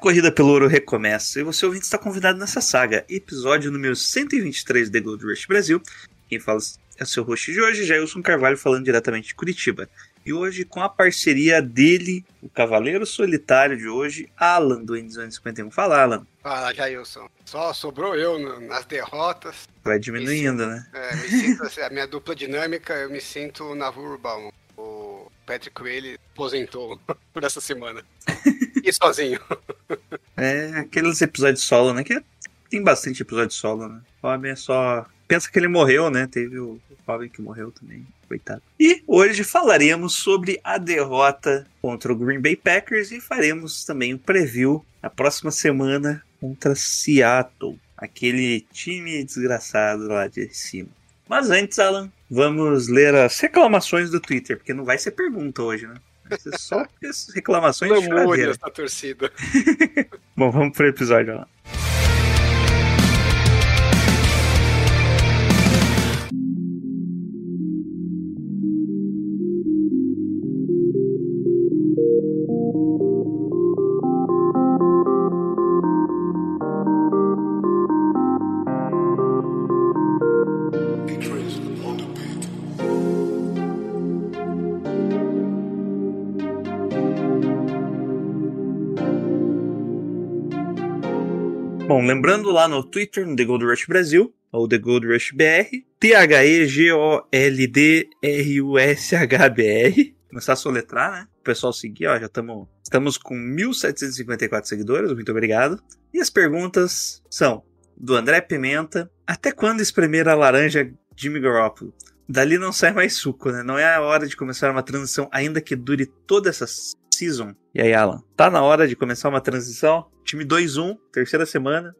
Corrida pelo ouro recomeça, e você ouvinte está convidado nessa saga, episódio número 123 de Gold Rush Brasil. Quem fala é o seu host de hoje, Jailson Carvalho, falando diretamente de Curitiba. E hoje com a parceria dele, o Cavaleiro Solitário de hoje, Alan do N251. Fala, Alan. Fala, Jailson. Só sobrou eu no- nas derrotas. Vai diminuindo, né? É, me sinto, assim, a minha dupla dinâmica, eu me sinto na Urban. O Patrick Whaley aposentou por essa semana. E sozinho. É aqueles episódios solo, né? Que tem bastante episódio solo, né? O Robin é só. Pensa que ele morreu, né? Teve o Robin que morreu também. Coitado. E hoje falaremos sobre a derrota contra o Green Bay Packers e faremos também um preview na próxima semana contra Seattle. Aquele time desgraçado lá de cima. Mas antes, Alan, vamos ler as reclamações do Twitter, porque não vai ser pergunta hoje, né? Vai ser só reclamações de da torcida. Bom, vamos pro episódio lá. Bom, lembrando lá no Twitter, no The Gold Rush Brasil, ou The Gold Rush BR, T-H-E-G-O-L-D-R-U-S-H-B-R. Começar a soletrar, né? O pessoal seguir, ó, já tamo, estamos com 1.754 seguidores, muito obrigado. E as perguntas são do André Pimenta, até quando espremer a laranja Jimmy Garoppolo? Dali não sai mais suco, né? Não é a hora de começar uma transição, ainda que dure toda essa season. E aí, Alan, tá na hora de começar uma transição? Time 2-1, terceira semana.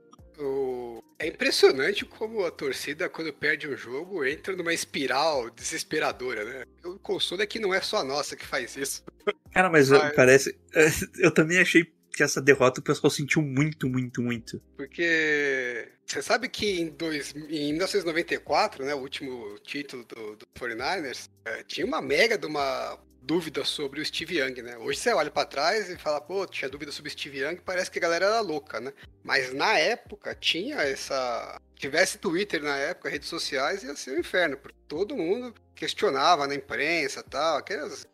É impressionante como a torcida, quando perde um jogo, entra numa espiral desesperadora, né? O consolo é que não é só a nossa que faz isso. Cara, mas é. parece. Eu também achei que essa derrota o pessoal sentiu muito, muito, muito. Porque você sabe que em, dois, em 1994, né, o último título do, do 49ers, eh, tinha uma mega de uma dúvida sobre o Steve Young, né? Hoje você olha pra trás e fala, pô, tinha dúvida sobre o Steve Young, parece que a galera era louca, né? Mas na época tinha essa. Tivesse Twitter na época, redes sociais, ia ser um inferno, porque todo mundo questionava na imprensa e tal, aquelas.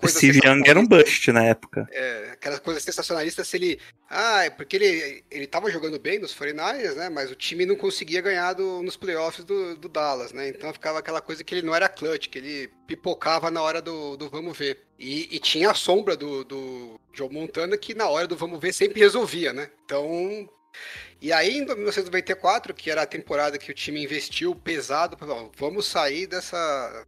O Steve Young era um bust na época. É, aquelas coisas sensacionalistas se ele. Ah, é porque ele, ele tava jogando bem nos 49ers, né? Mas o time não conseguia ganhar do- nos playoffs do, do Dallas, né? Então ficava aquela coisa que ele não era clutch, que ele pipocava na hora do, do vamos ver. E, e tinha a sombra do, do Joe Montana que na hora do vamos ver sempre resolvia, né? Então. E aí, em 1994, que era a temporada que o time investiu pesado, falou, vamos sair dessa,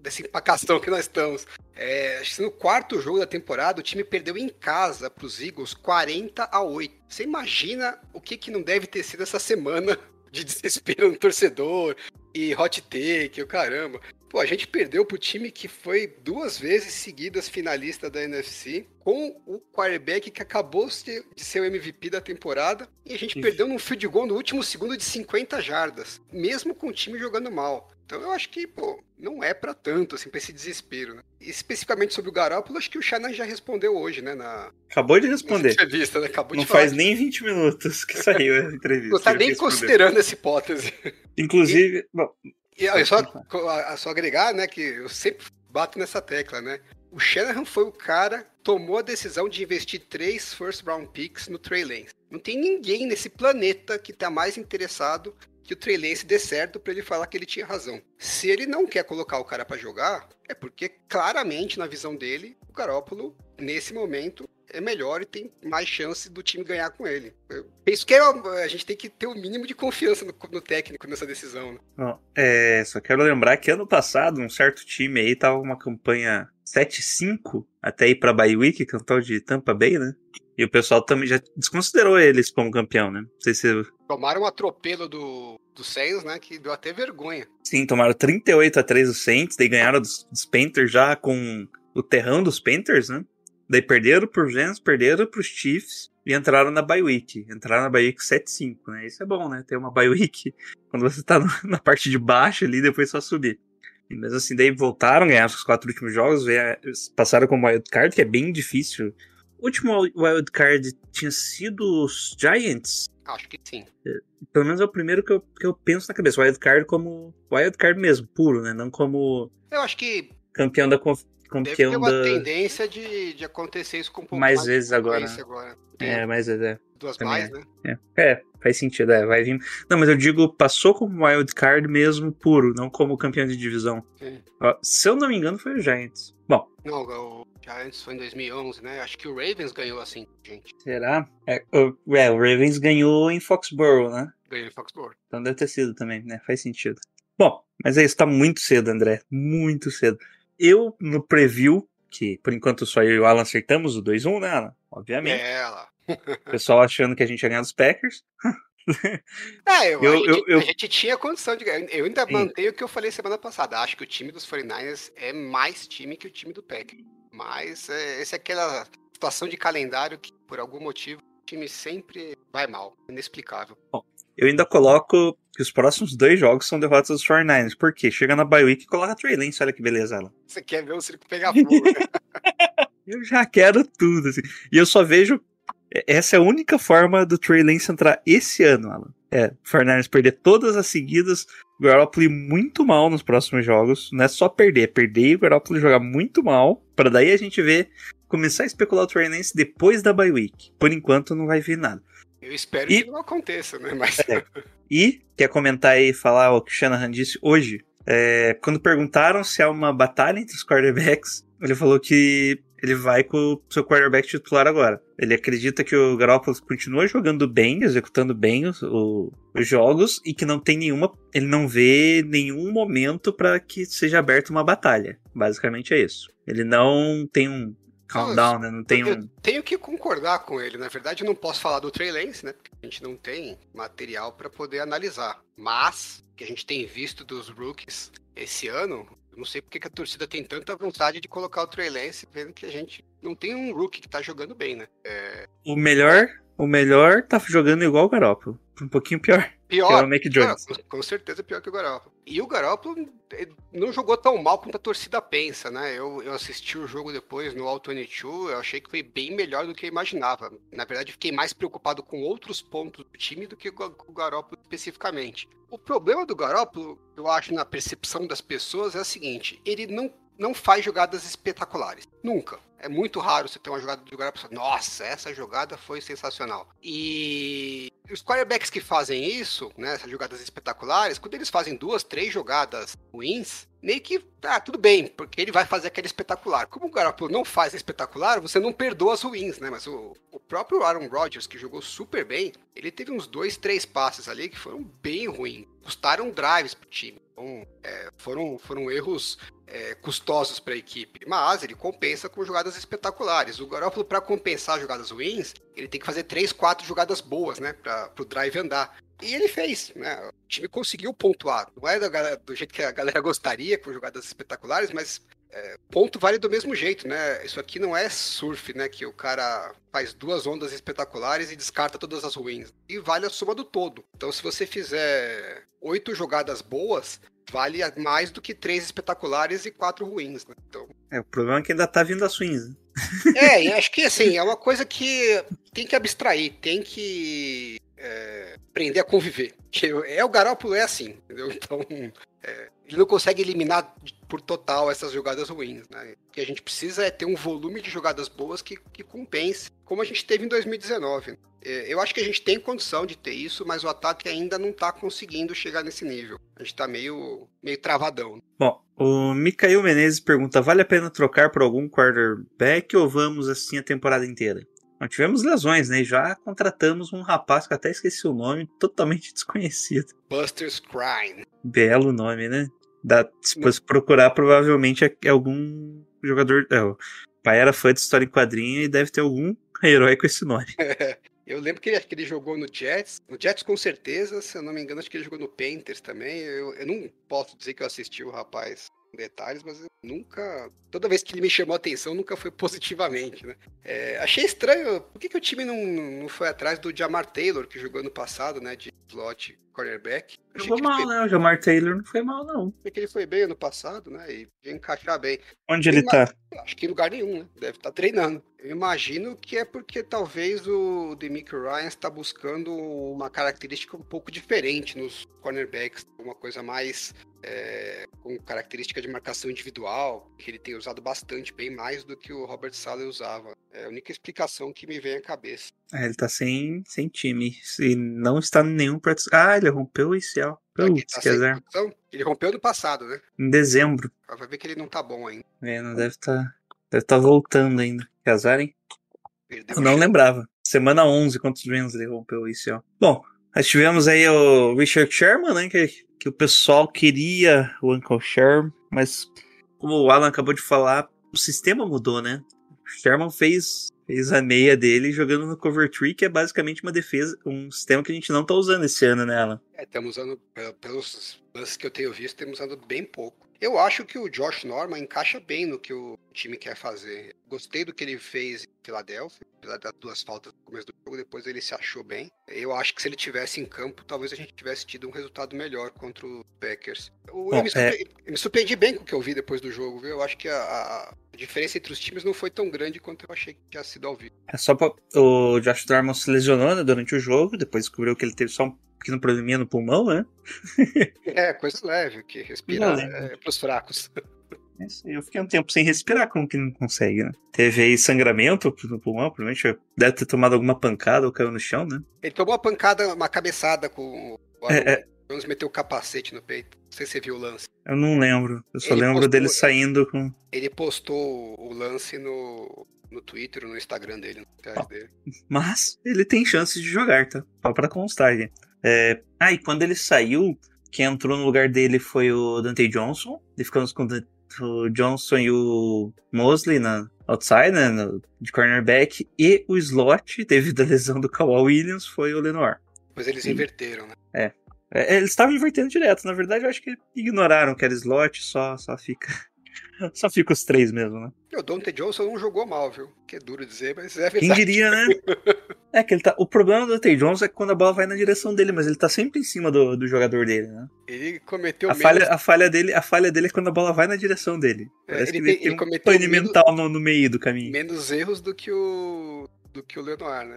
dessa empacação que nós estamos. É, acho que no quarto jogo da temporada, o time perdeu em casa para os Eagles 40 a 8. Você imagina o que, que não deve ter sido essa semana de desespero no torcedor e hot take, o caramba. Pô, a gente perdeu pro time que foi duas vezes seguidas finalista da NFC, com o quarterback que acabou de ser o MVP da temporada, e a gente Isso. perdeu num field goal no último segundo de 50 jardas, mesmo com o time jogando mal. Então eu acho que, pô, não é pra tanto, assim, pra esse desespero, né? Especificamente sobre o Garoppolo, acho que o Shannon já respondeu hoje, né, na Acabou de responder. entrevista, né? Acabou Não de falar. faz nem 20 minutos que saiu a entrevista. Não tá nem respondeu. considerando essa hipótese. Inclusive, bom, E olha, só, só agregar, né, que eu sempre bato nessa tecla, né? O Shanahan foi o cara que tomou a decisão de investir três first round picks no Trey Lance. Não tem ninguém nesse planeta que tá mais interessado que o Trey Lance dê certo pra ele falar que ele tinha razão. Se ele não quer colocar o cara pra jogar, é porque claramente na visão dele, o Garópolo nesse momento é melhor e tem mais chance do time ganhar com ele. Eu penso que é a gente tem que ter o mínimo de confiança no, no técnico nessa decisão. né? Bom, é, só quero lembrar que ano passado um certo time aí tava uma campanha 7-5 até ir pra Bay Week, que é de Tampa Bay, né? E o pessoal também já desconsiderou eles como campeão, né? Não sei se. Tomaram um atropelo do, do Saints, né? Que deu até vergonha. Sim, tomaram 38 a 3 do Saints, daí ganharam dos, dos Panthers já com o terrão dos Panthers, né? Daí perderam pros Rams, perderam pros Chiefs e entraram na bye week. Entraram na bye week 7-5, né? Isso é bom, né? Ter uma bye week quando você tá na parte de baixo ali, depois só subir. E mesmo assim, daí voltaram, ganharam os quatro últimos jogos, passaram como wild card, que é bem difícil. O último wild card tinha sido os Giants. Acho que sim. Pelo menos é o primeiro que eu, que eu penso na cabeça. Wild card como wild card mesmo, puro, né? Não como Eu acho que campeão da conf- deve ter campeão uma tendência de, de acontecer isso com um pouco Mais mais, vezes agora, agora. Tem É, mas é, duas também mais, é. né? é. É, faz sentido, é, vai vir. Não, mas eu digo, passou como wild card mesmo puro, não como campeão de divisão. Sim. Ó, se eu não me engano, foi o Giants. Bom, Não, o Giants foi em 2011, né? Acho que o Ravens ganhou assim, gente. será? É, o, é, o Ravens ganhou em Foxborough, né? Ganhou em Foxborough. Então deve ter sido também, né? Faz sentido. Bom, mas é isso, tá muito cedo, André. Muito cedo. Eu, no preview, que por enquanto só eu e o Alan acertamos o 2-1, né, Alan? Obviamente. É. O pessoal achando que a gente ia ganhar dos Packers. É, eu, Eu- a, gente, eu- a gente tinha condição de ganhar. Eu ainda Sim. mantenho o que eu falei semana passada. Acho que o time dos 49ers é mais time que o time do Packers. Mas é, essa é aquela situação de calendário que, por algum motivo, o time sempre vai mal. Inexplicável. Eu ainda coloco que os próximos dois jogos são derrotas dos 49ers. Por quê? Chega na bye week e coloca Trey Lance. Olha que beleza, Alan. Você quer ver o circo pegar fogo, né? Eu já quero tudo, assim. E eu só vejo. Essa é a única forma do Trey Lance entrar esse ano, Alan. É, o 49ers perder todas as seguidas, o Garoppolo muito mal nos próximos jogos. Não é só perder, é perder e o Garoppolo jogar muito mal. Pra daí a gente ver, começar a especular o Trey Lance depois da bye week. Por enquanto não vai vir nada. Eu espero E- que não aconteça, né? Mas É. E quer comentar aí e falar o que o Shanahan disse hoje? É, quando perguntaram se há uma batalha entre os quarterbacks, ele falou que ele vai com o seu quarterback titular agora. Ele acredita que o Garoppolo continua jogando bem, executando bem os, o- os jogos e que não tem nenhuma, ele não vê nenhum momento para que seja aberta uma batalha. Basicamente é isso. Ele não tem um countdown, né? Não tem eu um tenho que concordar com ele. Na verdade, eu não posso falar do Trey Lance, né? Porque a gente não tem material para poder analisar. Mas, o que a gente tem visto dos rookies esse ano, eu não sei porque que a torcida tem tanta vontade de colocar o Trey Lance, vendo que a gente não tem um rookie que tá jogando bem, né? o melhor, o melhor tá jogando igual o Garoppolo, um pouquinho pior. Que é Pior, o Mac Jones. com- com certeza pior que o Garoppolo. E o Garoppolo não jogou tão mal quanto a torcida pensa, né? Eu, eu assisti o jogo depois no All 22, eu achei que foi bem melhor do que eu imaginava. Na verdade, fiquei mais preocupado com outros pontos do time do que com o- com o Garoppolo especificamente. O problema do Garoppolo, eu acho, na percepção das pessoas, é o seguinte: ele não, não faz jogadas espetaculares. Nunca. É muito raro você ter uma jogada do e falar, nossa, essa jogada foi sensacional. E os quarterbacks que fazem isso, né, essas jogadas espetaculares, quando eles fazem duas, três jogadas ruins, meio que, ah, tudo bem, porque ele vai fazer aquele espetacular. Como o Garoppolo não faz espetacular, você não perdoa as ruins, né? Mas o, o próprio Aaron Rodgers, que jogou super bem, ele teve uns dois, três passes ali que foram bem ruins. Custaram drives pro time. Então, é, foram, foram erros é, custosos para a equipe, mas ele compensa com jogadas espetaculares. O Garoppolo, para compensar jogadas ruins, ele tem que fazer três, quatro jogadas boas, né, para o drive andar. E ele fez, né? O time conseguiu pontuar. Não é do jeito que a galera gostaria, com jogadas espetaculares, mas é, ponto vale do mesmo jeito, né? Isso aqui não é surf, né? Que o cara faz duas ondas espetaculares e descarta todas as ruins. E vale a soma do todo. Então, se você fizer oito jogadas boas, vale mais do que três espetaculares e quatro ruins, né? Então, É, o problema é que ainda tá vindo as swings. Né? é, e acho que assim, é uma coisa que tem que abstrair, tem que é, aprender a conviver. É o Garoppolo é assim, entendeu? Então, é, ele não consegue eliminar por total essas jogadas ruins, né? O que a gente precisa é ter um volume de jogadas boas que, que compense, como a gente teve em 2019. É, Eu acho que a gente tem condição de ter isso, mas o ataque ainda não tá conseguindo chegar nesse nível. A gente tá meio, meio travadão. Bom, o Mikael Menezes pergunta: vale a pena trocar por algum quarterback ou vamos assim a temporada inteira? Nós tivemos lesões, né? Já contratamos um rapaz que eu até esqueci o nome, totalmente desconhecido. Buster Scrine. Belo nome, né? Dá, se fosse procurar, provavelmente é é algum jogador. É, o pai era fã de história em quadrinho e deve ter algum herói com esse nome. Eu lembro que ele, que ele jogou no Jets, no Jets com certeza, se eu não me engano, acho que ele jogou no Panthers também. Eu, eu não posso dizer que eu assisti o rapaz detalhes, mas nunca. Toda vez que ele me chamou a atenção, nunca foi positivamente, né? É, achei estranho, por que, que o time não, não foi atrás do Jamar Taylor, que jogou no passado, né? De slot cornerback. Jogou ele mal, né? O Jamar Taylor não foi mal, não. achei que ele foi bem ano passado, né? E ia encaixar bem. Onde ele Tem tá? Acho que em lugar nenhum, né? Deve estar treinando. Eu imagino que é porque talvez o Demick Ryan está buscando uma característica um pouco diferente nos cornerbacks, uma coisa mais é, com característica de marcação individual, que ele tem usado bastante, bem mais do que o Robert Saleh usava. É a única explicação que me vem à cabeça. É, ele tá sem, sem time. E não está em nenhum practice. Ah, ele rompeu o que ele Putz, tá que? Ele rompeu no passado, né? Em dezembro. Vai ver que ele não tá bom ainda. É, não deve estar. Deve estar voltando ainda. Azar, hein? Perdeu Eu o não chão. lembrava. Semana 11, quantos menos ele rompeu isso, ó. Bom, nós tivemos aí o Richard Sherman, né? Que, que o pessoal queria o Uncle Sherman, mas como o Alan acabou de falar, o sistema mudou, né? O Sherman fez, fez a meia dele jogando no Cover Tree, que é basicamente uma defesa, um sistema que a gente não tá usando esse ano, né, Alan? É, estamos usando, pe- pelos lances que eu tenho visto, temos usando bem pouco. Eu acho que o Josh Norman encaixa bem no que o time quer fazer. Gostei do que ele fez em Filadélfia, apesar das duas faltas no começo do jogo, depois ele se achou bem. Eu acho que se ele tivesse em campo, talvez a gente tivesse tido um resultado melhor contra o Packers. Eu, Bom, me, surpre- eu me surpreendi bem com o que eu vi depois do jogo, viu? Eu acho que a, a- a diferença entre os times não foi tão grande quanto eu achei que tinha sido ao vivo. É só pra, o Josh Norman se lesionou né, durante o jogo, depois descobriu que ele teve só um pequeno probleminha no pulmão, né? É, coisa leve, que respirar é pros fracos. É isso aí, Eu fiquei um tempo sem respirar, como que não consegue, né? Teve aí sangramento no pulmão, provavelmente deve ter tomado alguma pancada ou caiu no chão, né? Ele tomou uma pancada, uma cabeçada com o É, é. Jones meteu o capacete no peito. Não sei se você viu o lance. Eu não lembro. Eu só Ele lembro postou, dele né? saindo com. Ele postou o lance no, no Twitter, no Instagram dele, no dele. Mas ele tem chance de jogar, tá? Só pra constar aqui. É... Ah, e quando ele saiu, quem entrou no lugar dele foi o Dante Johnson. Ele ficamos com o Johnson e o Mosley na outside, né? no- De cornerback. E o slot, devido à lesão do Kawhi Williams, foi o Lenoir. Depois eles Sim. inverteram, né? É, eles estavam invertendo direto. Na verdade, eu acho que ignoraram que era slot, só, só fica. Só fica os três mesmo, né? O Dante Johnson não jogou mal, viu? Que é duro dizer, mas é Quem verdade. diria, né? É que ele tá. O problema do Tay Jones é que quando a bola vai na direção dele, mas ele tá sempre em cima do, do jogador dele, né? Ele cometeu A menos- falha, a, falha dele, a falha dele é quando a bola vai na direção dele. É, Parece ele que ele tem- ele um cometeu pane menos- mental no, no meio do caminho. menos erros do que o do que o Lenoir, né?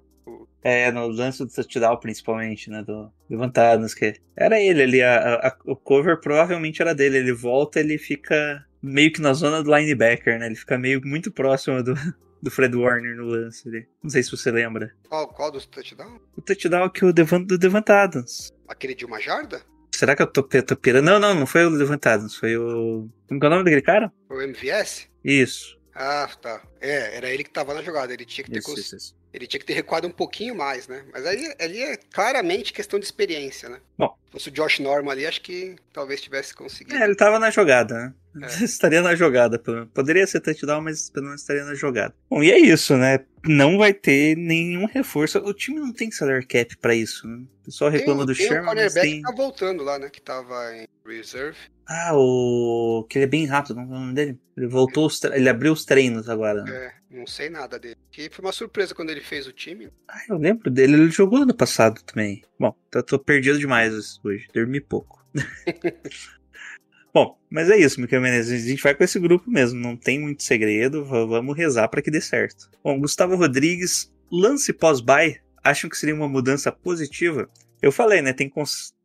É, no lance do touchdown, principalmente, né? Do levantados, que era ele ali. A, a- o cover provavelmente era dele. Ele volta, ele fica meio que na zona do linebacker, né? Ele fica meio muito próximo do, do Fred Warner no lance ali. Não sei se você lembra. Qual, qual dos touchdowns? O touchdown que o Devant, do Devantados. Aquele de uma jarda? Será que eu tô, tô pirando? Não, não, não foi o Levantados, foi o. Como é o nome daquele cara? O MVS? Isso. Ah, tá. É, era ele que tava na jogada. Ele tinha que ter, Isso, cons- isso, isso. ele tinha que ter recuado um pouquinho mais, né? Mas ali, ali é claramente questão de experiência, né? Bom. Se fosse o Josh Norman ali, acho que talvez tivesse conseguido. É, ele tava na jogada, né? É. estaria na jogada. Poderia ser touchdown, mas pelo menos estaria na jogada. Bom, e é isso, né? Não vai ter nenhum reforço. O time não tem salary cap pra isso, né? O pessoal Tem, reclama do tem Sherman, mas cornerback tem... que tá voltando lá, né? Que tava em reserve. Ah, o... Que ele é bem rápido, não é o nome dele? Ele voltou, os tre- ele abriu os treinos agora. né? É, não sei nada dele. Que foi uma surpresa quando ele fez o time. Ah, eu lembro dele, ele jogou ano passado também. Bom, eu tô perdido demais hoje, dormi pouco. Bom, mas é isso, Miquel Menezes. A gente vai com esse grupo mesmo, não tem muito segredo, vamos rezar pra que dê certo. Bom, Gustavo Rodrigues, lance pós-buy, acham que seria uma mudança positiva? Eu falei, né? Tem, que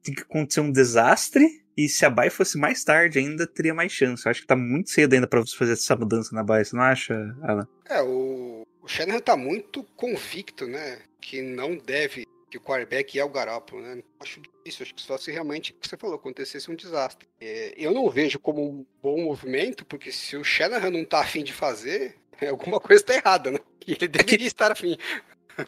tem que acontecer um desastre, e se a buy fosse mais tarde ainda, teria mais chance. Eu acho que tá muito cedo ainda pra você fazer essa mudança na buy, você não acha, Alan? É, o, o Shanahan tá muito convicto, né? Que não deve, o quarterback é o Garoppolo, né? Acho difícil, acho que só se realmente, o que você falou, acontecesse um desastre. É, eu não vejo como um bom movimento, porque se o Shanahan não tá afim de fazer, alguma coisa tá errada, né? E ele deveria estar afim.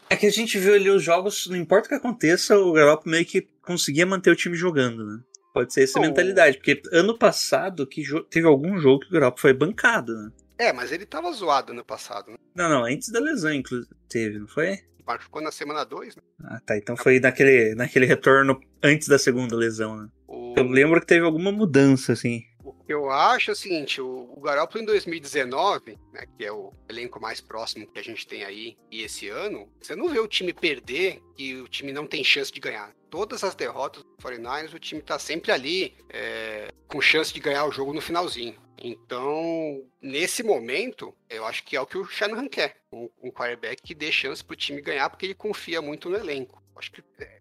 É que a gente viu ali os jogos, não importa o que aconteça, o Garoppolo meio que conseguia manter o time jogando, né? Pode ser essa Bom, mentalidade, porque ano passado que teve algum jogo que o Garoppolo foi bancado, né? É, mas ele tava zoado ano passado, né? Não, não, antes da lesão, inclusive, teve, não foi? Machucou na semana 2, né? Ah, tá. Então foi naquele, naquele retorno antes da segunda lesão, né? O... Eu lembro que teve alguma mudança, assim. Eu acho o seguinte, o, o Garoppolo em 2019, né, que é o elenco mais próximo que a gente tem aí, e esse ano, você não vê o time perder e o time não tem chance de ganhar. Todas as derrotas do 49ers, o time tá sempre ali é, com chance de ganhar o jogo no finalzinho. Então, nesse momento, eu acho que é o que o Shanahan quer. Um, um quarterback que dê chance pro time ganhar, porque ele confia muito no elenco. Acho que é,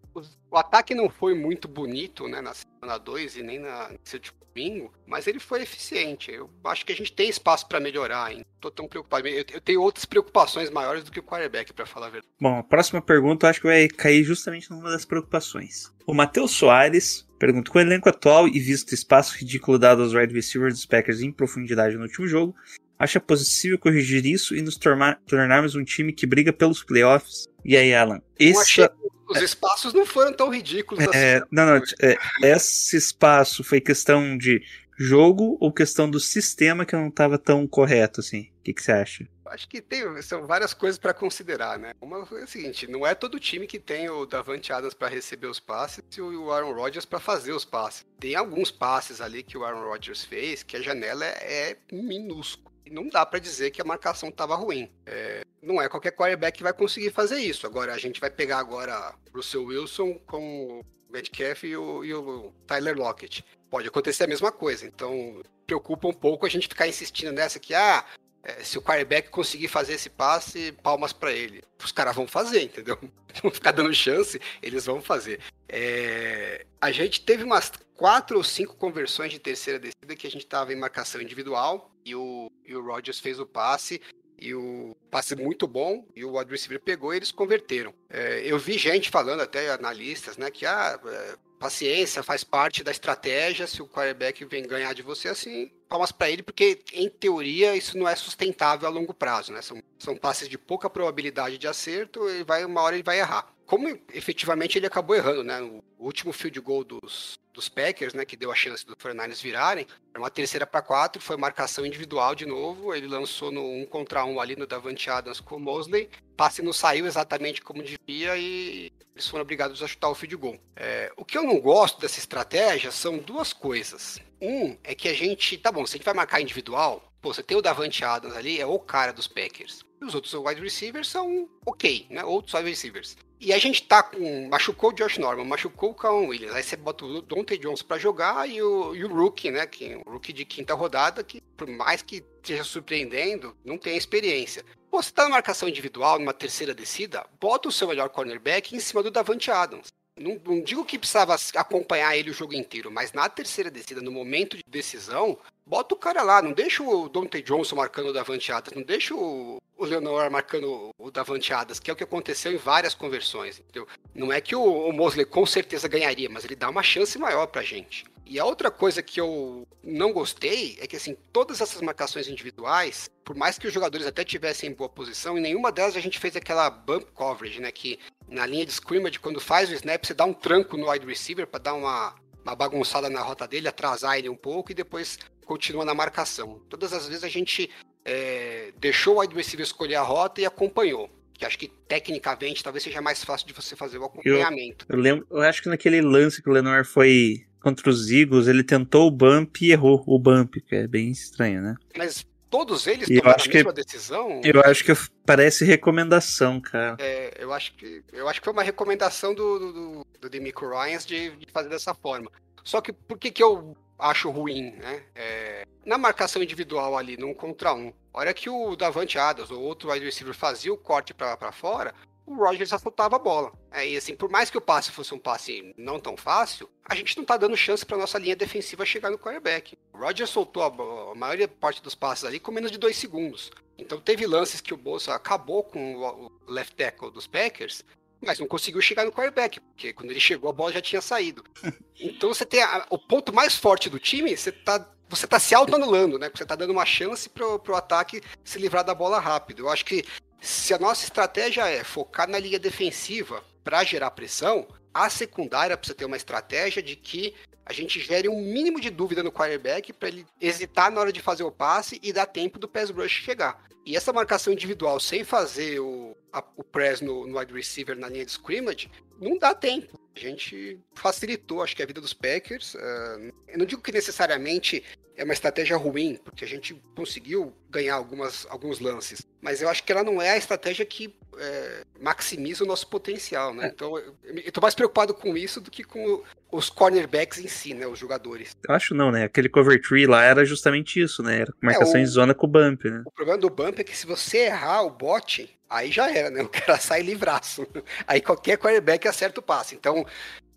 o ataque não foi muito bonito, né, na semana 2 e nem na, nesse último domingo, mas ele foi eficiente. Eu acho que a gente tem espaço para melhorar ainda. Tô tão preocupado. Eu, eu, tenho outras preocupações maiores do que o quarterback, para falar a verdade. Bom, a próxima pergunta acho que vai cair justamente numa das preocupações. O Matheus Soares pergunta: com o elenco atual e visto o espaço ridículo dado aos wide receivers dos Packers em profundidade no último jogo, acha possível corrigir isso e nos tornar, tornarmos um time que briga pelos playoffs? E aí, Alan? Esse, os espaços não foram tão ridículos é, assim. Não, não. É, esse espaço foi questão de jogo ou questão do sistema que não estava tão correto, assim? O que, que você acha? Acho que tem, são várias coisas para considerar, né? Uma é o seguinte, não é todo time que tem o Davante Adams para receber os passes e o Aaron Rodgers para fazer os passes. Tem alguns passes ali que o Aaron Rodgers fez que a janela é, é minúscula. Não dá para dizer que a marcação estava ruim. É, não é qualquer quarterback que vai conseguir fazer isso. Agora, a gente vai pegar agora o Russell Wilson com o Metcalf e o, e o Tyler Lockett. Pode acontecer a mesma coisa. Então, preocupa um pouco a gente ficar insistindo nessa que, ah, é, se o quarterback conseguir fazer esse passe, palmas para ele. Os caras vão fazer, entendeu? Vão ficar dando chance, eles vão fazer. É, a gente teve umas quatro ou cinco conversões de terceira descida que a gente estava em marcação individual e o, e o Rodgers fez o passe e o passe muito bom e o wide receiver pegou e eles converteram. É, eu vi gente falando, até analistas, né, que ah, é, paciência faz parte da estratégia, se o quarterback vem ganhar de você assim, palmas para ele, porque em teoria isso não é sustentável a longo prazo, né? São, são passes de pouca probabilidade de acerto e vai uma hora ele vai errar. Como efetivamente ele acabou errando, né? O último field goal dos, dos Packers, né, que deu a chance dos 49ers virarem, era uma terceira para quatro, foi marcação individual de novo, ele lançou no um contra um ali no Davante Adams com o Mosley, passe não saiu exatamente como devia e eles foram obrigados a chutar o field goal. É, o que eu não gosto dessa estratégia são duas coisas. Um é que a gente, tá bom, se a gente vai marcar individual, pô, você tem o Davante Adams ali, é o cara dos Packers. E os outros wide receivers são ok, né? Outros wide receivers. E a gente tá com. Machucou o Josh Norman, machucou o Calvin Williams. Aí você bota o Dante Jones para jogar e o, e o Rookie, né? Que, o Rookie de quinta rodada, que por mais que esteja surpreendendo, não tem experiência. Pô, você tá na marcação individual, numa terceira descida, bota o seu melhor cornerback em cima do Davante Adams. Não, não, digo que precisava acompanhar ele o jogo inteiro, mas na terceira descida, no momento de decisão, bota o cara lá, não deixa o Dante Johnson marcando o Davante Adams, não deixa o, o Leonor marcando o Davante Adams, que é o que aconteceu em várias conversões, entendeu? Não é que o, o Mosley com certeza ganharia, mas ele dá uma chance maior pra gente. E a outra coisa que eu não gostei é que, assim, todas essas marcações individuais, por mais que os jogadores até tivessem em boa posição, em nenhuma delas a gente fez aquela bump coverage, né? Que na linha de scrimmage, quando faz o snap, você dá um tranco no wide receiver para dar uma, uma bagunçada na rota dele, atrasar ele um pouco e depois continua na marcação. Todas as vezes a gente é, deixou o wide receiver escolher a rota e acompanhou que acho que tecnicamente talvez seja mais fácil de você fazer o acompanhamento. Eu, eu lembro, eu acho que naquele lance que o Lenoir foi contra os Eagles, ele tentou o bump e errou o bump, que é bem estranho, né? Mas todos eles eu tomaram acho a que- mesma decisão? Eu acho que parece recomendação, cara. É, eu acho que eu acho que foi uma recomendação do, do, do, do Demico Ryans de, de fazer dessa forma. Só que por que, que eu acho ruim, né? É, na marcação individual ali, num contra um, a hora que o Davante Adams ou outro wide receiver fazia o corte para fora, o Rogers assaltava a bola. É, e assim, por mais que o passe fosse um passe não tão fácil, a gente não tá dando chance para nossa linha defensiva chegar no quarterback. O Rogers soltou a, a maior parte dos passes ali com menos de dois segundos. Então teve lances que o Bolsa acabou com o left tackle dos Packers, mas não conseguiu chegar no quarterback, porque quando ele chegou a bola já tinha saído. Então você tem a- o ponto mais forte do time, você tá você tá se auto-anulando, né? Você tá dando uma chance pro, pro ataque se livrar da bola rápido. Eu acho que se a nossa estratégia é focar na linha defensiva para gerar pressão, a secundária precisa ter uma estratégia de que a gente gere um mínimo de dúvida no quarterback para ele hesitar na hora de fazer o passe e dar tempo do pass rush chegar. E essa marcação individual sem fazer o, a, o press no, no wide receiver na linha de scrimmage, não dá tempo. A gente facilitou, acho que, a vida dos Packers. Uh, eu não digo que necessariamente é uma estratégia ruim, porque a gente conseguiu ganhar algumas, alguns lances. Mas eu acho que ela não é a estratégia que é, maximiza o nosso potencial, né? É. Então eu, eu tô mais preocupado com isso do que com os cornerbacks em si, né? Os jogadores. Eu acho não, né? Aquele cover tree lá era justamente isso, né? Era marcação é, o, em zona com o bump, né? O problema do bump é que se você errar o bot, aí já era, né? O cara sai livraço. Aí qualquer quarterback acerta o passe. Então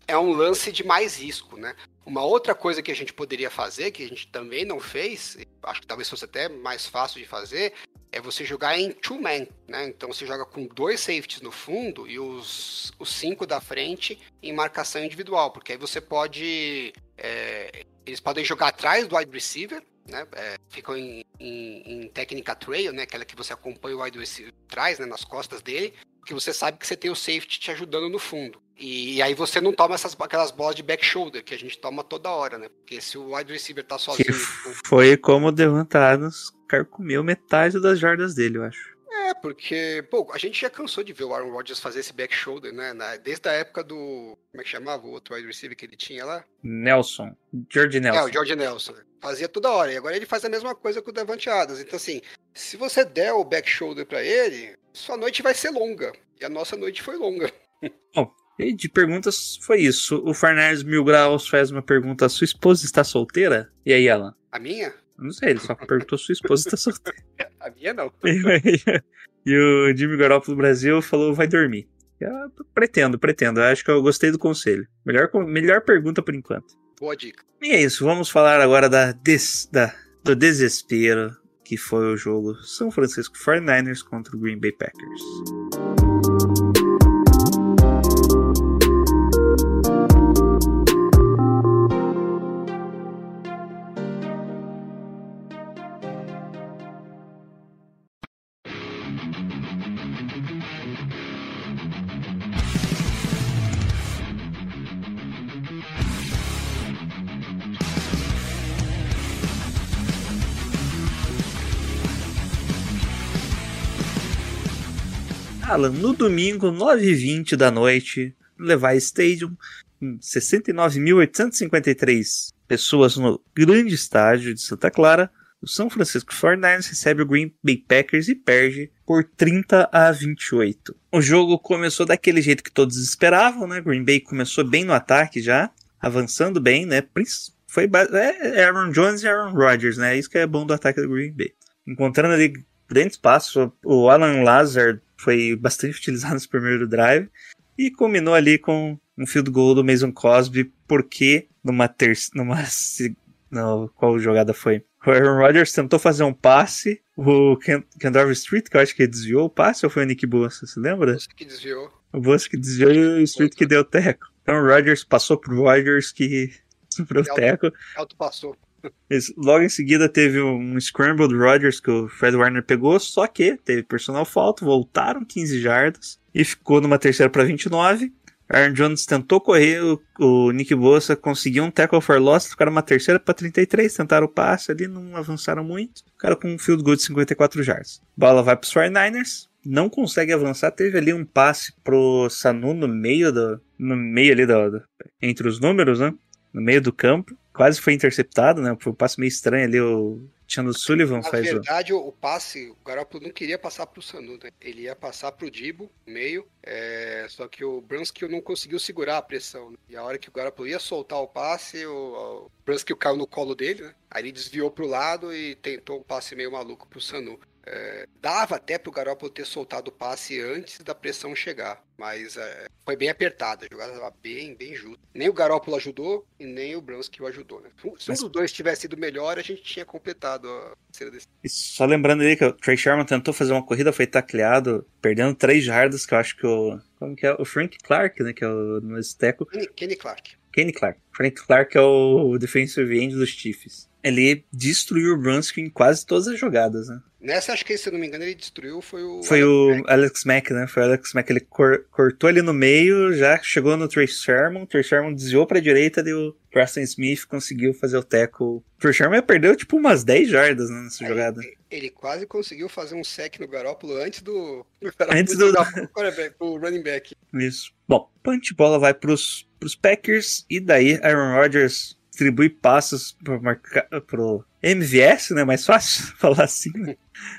é um lance de mais risco, né? Uma outra coisa que a gente poderia fazer, que a gente também não fez, acho que talvez fosse até mais fácil de fazer, é você jogar em two-man, né? Então você joga com dois safeties no fundo e os, os cinco da frente em marcação individual, porque aí você pode. É, eles podem jogar atrás do wide receiver, né? É, ficam em, em, em, técnica trail, né? Aquela que você acompanha o wide receiver atrás, né? Nas costas dele, porque você sabe que você tem o safety te ajudando no fundo. E aí você não toma essas, aquelas bolas de back shoulder que a gente toma toda hora, né? Porque se o wide receiver tá sozinho. Que foi como o Devante Adams carcomeu metade das jardas dele, eu acho. É, porque, pô, a gente já cansou de ver o Aaron Rodgers fazer esse back shoulder, né? Desde a época do. Como é que chamava o outro wide receiver que ele tinha lá? Nelson. George Nelson. É, o George Nelson. Fazia toda hora. E agora ele faz a mesma coisa com o Devante Adams. Então, assim, se você der o back shoulder pra ele, sua noite vai ser longa. E a nossa noite foi longa. Bom, e de perguntas foi isso. O Farnares Mil Graus faz uma pergunta: sua esposa está solteira? E aí, ela? A minha? Não sei, ele só perguntou sua esposa está solteira. A minha não. e o Jimmy Garoppolo do Brasil falou: vai dormir. Eu pretendo, pretendo. Eu acho que eu gostei do conselho. Melhor, melhor pergunta por enquanto. Boa dica. E é isso, vamos falar agora da, des, da do desespero que foi o jogo São Francisco 49ers contra o Green Bay Packers. Alan, no domingo, 9h20 da noite, no Levi Stadium, 69.853 pessoas no grande estádio de Santa Clara, o São Francisco 49ers recebe o Green Bay Packers e perde por 30 a 28. O jogo começou daquele jeito que todos esperavam, né? Green Bay começou bem no ataque já, avançando bem, né? Foi é Aaron Jones e Aaron Rodgers, né? Isso que é bom do ataque do Green Bay. Encontrando ali grande espaço. O Alan Lazar foi bastante utilizado no primeiro drive e culminou ali com um field goal do Mason Cosby, porque numa terça. numa. Não, qual jogada foi? O Aaron Rodgers tentou fazer um passe, o Kendall Street, que eu acho que desviou o passe, ou foi o Nick Bosa, você lembra? O que desviou. O Bosa que desviou e o Street que deu teco. Então o Rodgers passou pro Rodgers que pro teco. Alto passou. Logo em seguida teve um Scrambled Rodgers que o Fred Warner pegou, só que teve personal falta, voltaram 15 jardas e ficou numa terceira para 29. Aaron Jones tentou correr, o, o Nick Bosa conseguiu um tackle for loss, ficaram uma terceira para 33, tentaram o passe ali, não avançaram muito. Ficaram com um field goal de 54 jardas. Bola vai para os 49ers, não consegue avançar, teve ali um passe pro Sanu no meio do, no meio ali do, do entre os números, né? No meio do campo quase foi interceptado, né? Foi um passe meio estranho ali, o Chandler Sullivan Na faz verdade, o... o passe, o Garoppolo não queria passar pro Sanu, né? Ele ia passar pro Dibo, meio, é... só que o Brunskill não conseguiu segurar a pressão. Né? E a hora que o Garoppolo ia soltar o passe, o, o Brunskill caiu no colo dele, né? Aí ele desviou pro lado e tentou um passe meio maluco pro Sanu. É, dava até para o Garoppolo ter soltado o passe antes da pressão chegar, mas é, foi bem apertada, a jogada estava bem, bem justa. Nem o Garoppolo ajudou e nem o Brunskill ajudou. Né? Se um dos dois tivesse sido melhor, a gente tinha completado a terceira decisão. Só lembrando aí que o Trey Sherman tentou fazer uma corrida, foi tacleado, perdendo três jardas, que eu acho que o. Como que é? O Frank Clark, né? Que é o no Esteco. Kenny, Kenny Clark. Kenny Clark. Frank Clark é o defensive end dos Chiefs. Ele destruiu o Brunskill em quase todas as jogadas, né? Nessa, acho que, se eu não me engano, ele destruiu, foi o... Foi o Alex Mack, né? Foi o Alex Mack, ele cor- cortou ali no meio, já chegou no Trace Sherman, o Trace Sherman desviou pra direita, e o Preston Smith conseguiu fazer o tackle. O Trace Sherman perdeu, tipo, umas 10 jardas né, nessa Aí, jogada. Ele quase conseguiu fazer um sec no Garópolo antes do... Antes do- quarterback, do running back. Isso. Bom, punch bola vai pros, pros Packers, e daí Aaron Rodgers distribui passos pro, pro MVS, né? Mais fácil falar assim, né?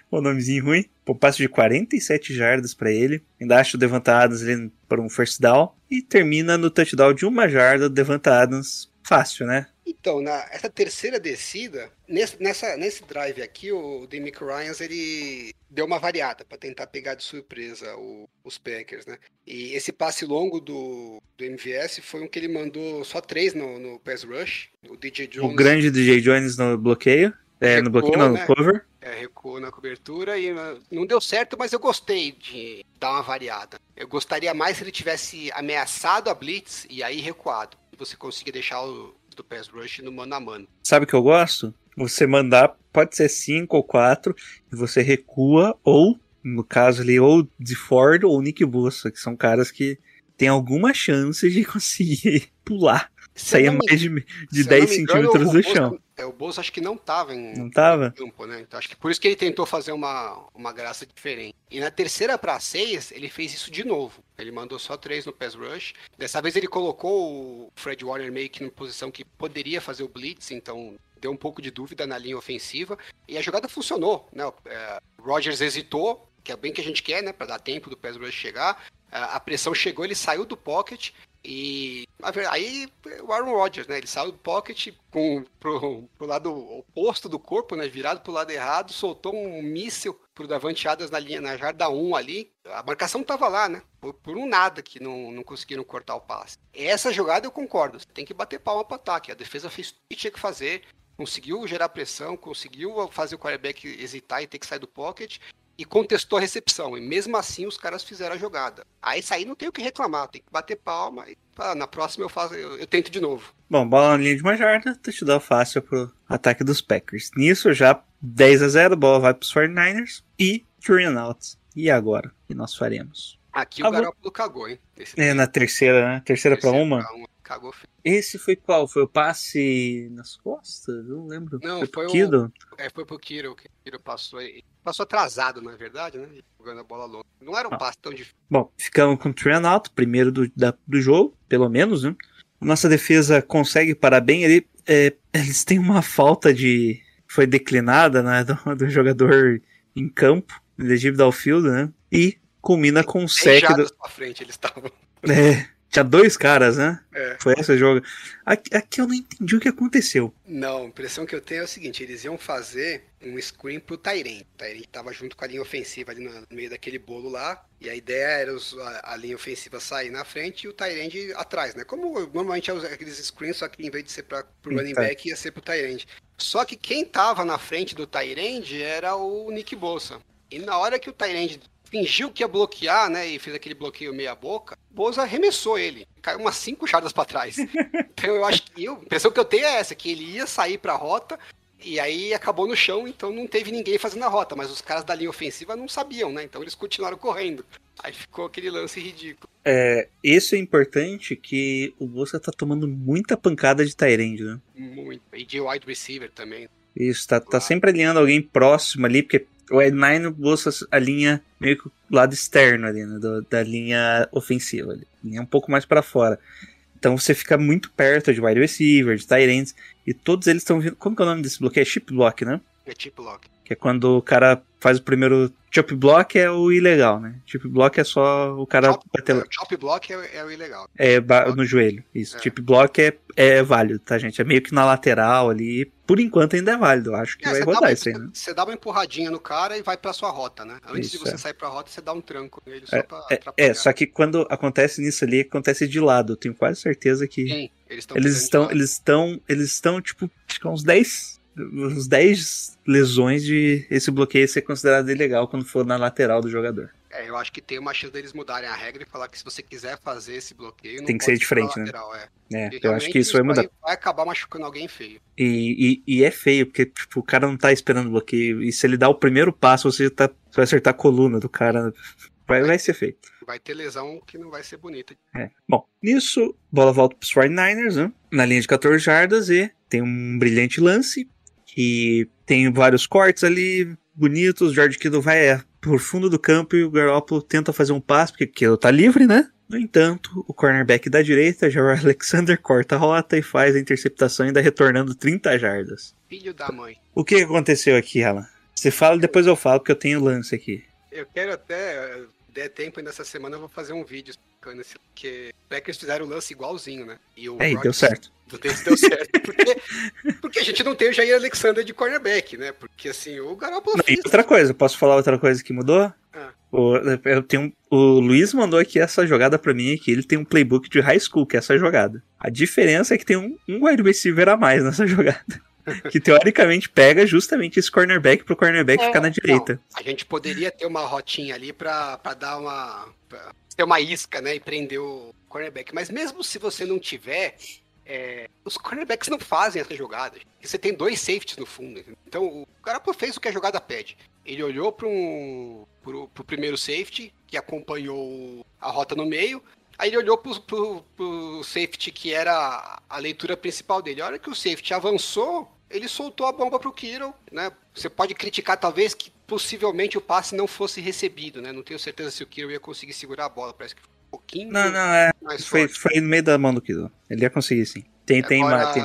O nomezinho ruim. Um passo de 47 jardas pra ele. Ainda acha o Devonta Adams ali para um first down. E termina no touchdown de uma jarda do Devonta Adams. Fácil, né? Então, na, essa terceira descida, nesse, nessa, nesse drive aqui, o Demick Ryans, ele deu uma variada para tentar pegar de surpresa o- os Packers, né? E esse passe longo do, do MVS foi um que ele mandou só três no, no pass rush. O DJ Jones O grande DJ Jones no bloqueio. É, no Recuou, bloqueio, não, no né? cover. é, recuou na cobertura e uh, não deu certo, mas eu gostei de dar uma variada. Eu gostaria mais se ele tivesse ameaçado a blitz e aí recuado. Você conseguir deixar o do pass rush no mano a mano. Sabe o que eu gosto? Você mandar, pode ser 5 ou 4, e você recua, ou, no caso ali, ou de Ford ou Nick Bossa, que são caras que têm alguma chance de conseguir pular. Sair mais de, de Se eu 10 não me engano, centímetros o do chão. É, o Bolsa acho que não tava em Não tava? campo, né? Então acho que por isso que ele tentou fazer uma, uma graça diferente. E na terceira para seis, ele fez isso de novo. Ele mandou só três no pass rush. Dessa vez ele colocou o Fred Warner meio que em posição que poderia fazer o blitz, então deu um pouco de dúvida na linha ofensiva. E a jogada funcionou, né? O é, Rodgers hesitou, que é bem que a gente quer, né? Para dar tempo do pass rush chegar. A a pressão chegou, ele saiu do pocket e aí o Aaron Rodgers, né? Ele saiu do pocket com, pro, pro lado oposto do corpo, né? Virado pro lado errado, soltou um míssil pro Davante Adams na linha, na jarda 1 ali. A marcação tava lá, né? Por, por um nada que não, não conseguiram cortar o passe. Essa jogada eu concordo. Tem que bater palma pro ataque. A defesa fez tudo que tinha que fazer. Conseguiu gerar pressão, conseguiu fazer o quarterback hesitar e ter que sair do pocket e contestou a recepção. E mesmo assim os caras fizeram a jogada. Aí isso aí não tem o que reclamar, tem que bater palma e ah, na próxima eu faço, eu, eu tento de novo. Bom, bola na linha de uma jarda, touchdown fácil pro ataque dos Packers. Nisso, já 10 a 0 bola vai pros 49ers e and out. E agora? O que nós faremos? Aqui Ah, o vou- Garoppolo cagou, hein? É, na terceira, né? Terceira pra terceiro uma. pra uma, Cagou feio. Esse foi qual? Foi o passe nas costas? Não lembro. Não, foi, foi pro o- Kittle? É, foi pro Kiro, que o Kiro passou. ele Passou atrasado, na verdade, né? Jogando a bola longa. Não era um Ah. passe tão difícil. Bom, ficamos com o three and out, primeiro do, da- do jogo, pelo menos, né? Nossa defesa consegue parar bem. Ele, é, eles têm uma falta de. Foi declinada, né? Do, do jogador em campo, elegível ao field, né? E culmina com um 10 sec do. frente eles estavam. É, tinha dois caras, né? É. Foi esse jogo. Aqui, aqui eu não entendi o que aconteceu. Não, a impressão que eu tenho é o seguinte, eles iam fazer um screen pro Tyrant. O Tyrant tava junto com a linha ofensiva ali no meio daquele bolo lá, e a ideia era os- a, a linha ofensiva sair na frente e o Tyrant atrás, né? Como normalmente é aqueles screens, só que em vez de ser pra, pro Hum, running tá. back, ia ser pro Tyrant. Só que quem tava na frente do Tyrant era o Nick Bolsa. E na hora que o Tyrant fingiu que ia bloquear, né, e fez aquele bloqueio meia boca, Boza arremessou ele, caiu umas cinco jardas pra trás. então eu acho que eu, a impressão que eu tenho é essa, que ele ia sair pra rota e aí acabou no chão, então não teve ninguém fazendo a rota, mas os caras da linha ofensiva não sabiam, né? Então eles continuaram correndo. Aí ficou aquele lance ridículo. É, isso é importante que o Bolsa tá tomando muita pancada de Tyrande, né? Muito. E de wide receiver também. Isso, tá, tá sempre alinhando alguém próximo ali, porque o Ed9 Bolsa alinha meio que o lado externo ali, né? do- da linha ofensiva ali. Linha um pouco mais pra fora. Então você fica muito perto de wide receiver, de Tyrants, e todos eles estão vindo. Como que é o nome desse bloqueio? É chip block, né? É chip lock. Que é quando o cara faz o primeiro. Chop block é o ilegal, né? Chip block é só o cara Chop, bater é, chop block é, é o ilegal. é, ba- no joelho. Isso. É. Chip block é, é válido, tá, gente? É meio que na lateral ali. Por enquanto ainda é válido. Eu acho que É, vai rodar uma, isso aí, né? você dá uma empurradinha no cara e vai pra sua rota, né? Antes de Isso, você é. sair pra rota, você dá um tranco nele só pra É, atrapalhar. é, só que quando acontece nisso ali, acontece de lado. Eu tenho quase certeza que Sim, eles estão eles estão, de eles estão, eles estão tipo, que uns 10, uns 10 lesões de esse bloqueio ser considerado ilegal quando for na lateral do jogador. É, eu acho que tem uma chance deles mudarem a regra e falar que se você quiser fazer esse bloqueio, não Tem que ser diferente, né? lateral, é. É, eu acho que isso vai mudar. Vai acabar machucando alguém feio. E, e, e é feio, porque tipo, o cara não tá esperando bloqueio. E se ele dá o primeiro passo, você, tá, você vai acertar a coluna do cara. Vai, vai ser feio. Vai ter lesão que não vai ser bonita. É. Bom, nisso, bola volta pros 49ers, né? Na linha de 14 jardas e tem um brilhante lance. Que tem vários cortes ali, bonitos. George Kittle vai por fundo do campo e o Garoppolo tenta fazer um passe, porque Kittle tá livre, né? No entanto, o cornerback da direita, Jair Alexander, corta a rota e faz a interceptação, ainda retornando 30 jardas. Filho da mãe. O que aconteceu aqui, Alan? Você fala, depois eu falo, porque eu tenho lance aqui. Eu quero até, der tempo ainda essa semana, eu vou fazer um vídeo explicando esse. Porque os Packers fizeram o lance igualzinho, né? E o É, e deu certo. do deu certo. Porque, porque a gente não tem o Jair Alexander de cornerback, né? Porque assim, o Garoppolo Não, fez. outra coisa, posso falar outra coisa que mudou? Ah. O, eu tenho, o Luiz mandou aqui essa jogada pra mim, que ele tem um playbook de high school, que é essa jogada. A diferença é que tem um, um wide receiver a mais nessa jogada. Que teoricamente pega justamente esse cornerback pro cornerback É, ficar na direita. Não, a gente poderia ter uma rotinha ali pra, pra dar uma. Pra ter uma isca, né? E prender o cornerback. Mas mesmo se você não tiver. é, os cornerbacks não fazem essa jogada. Porque você tem dois safeties no fundo. Então o Garoppolo fez o que a jogada pede. Ele olhou para um, pro, pro primeiro safety, que acompanhou a rota no meio. Aí ele olhou pro, pro, pro safety, que era a leitura principal dele. A hora que o safety avançou, ele soltou a bomba pro Kittle, né? Você pode criticar, talvez, que possivelmente o passe não fosse recebido, né? Não tenho certeza se o Kittle ia conseguir segurar a bola. Parece que foi um pouquinho Não, não, é. Foi, foi no meio da mão do Kido. Ele ia conseguir sim. Tem, tem, Agora, uma, tem-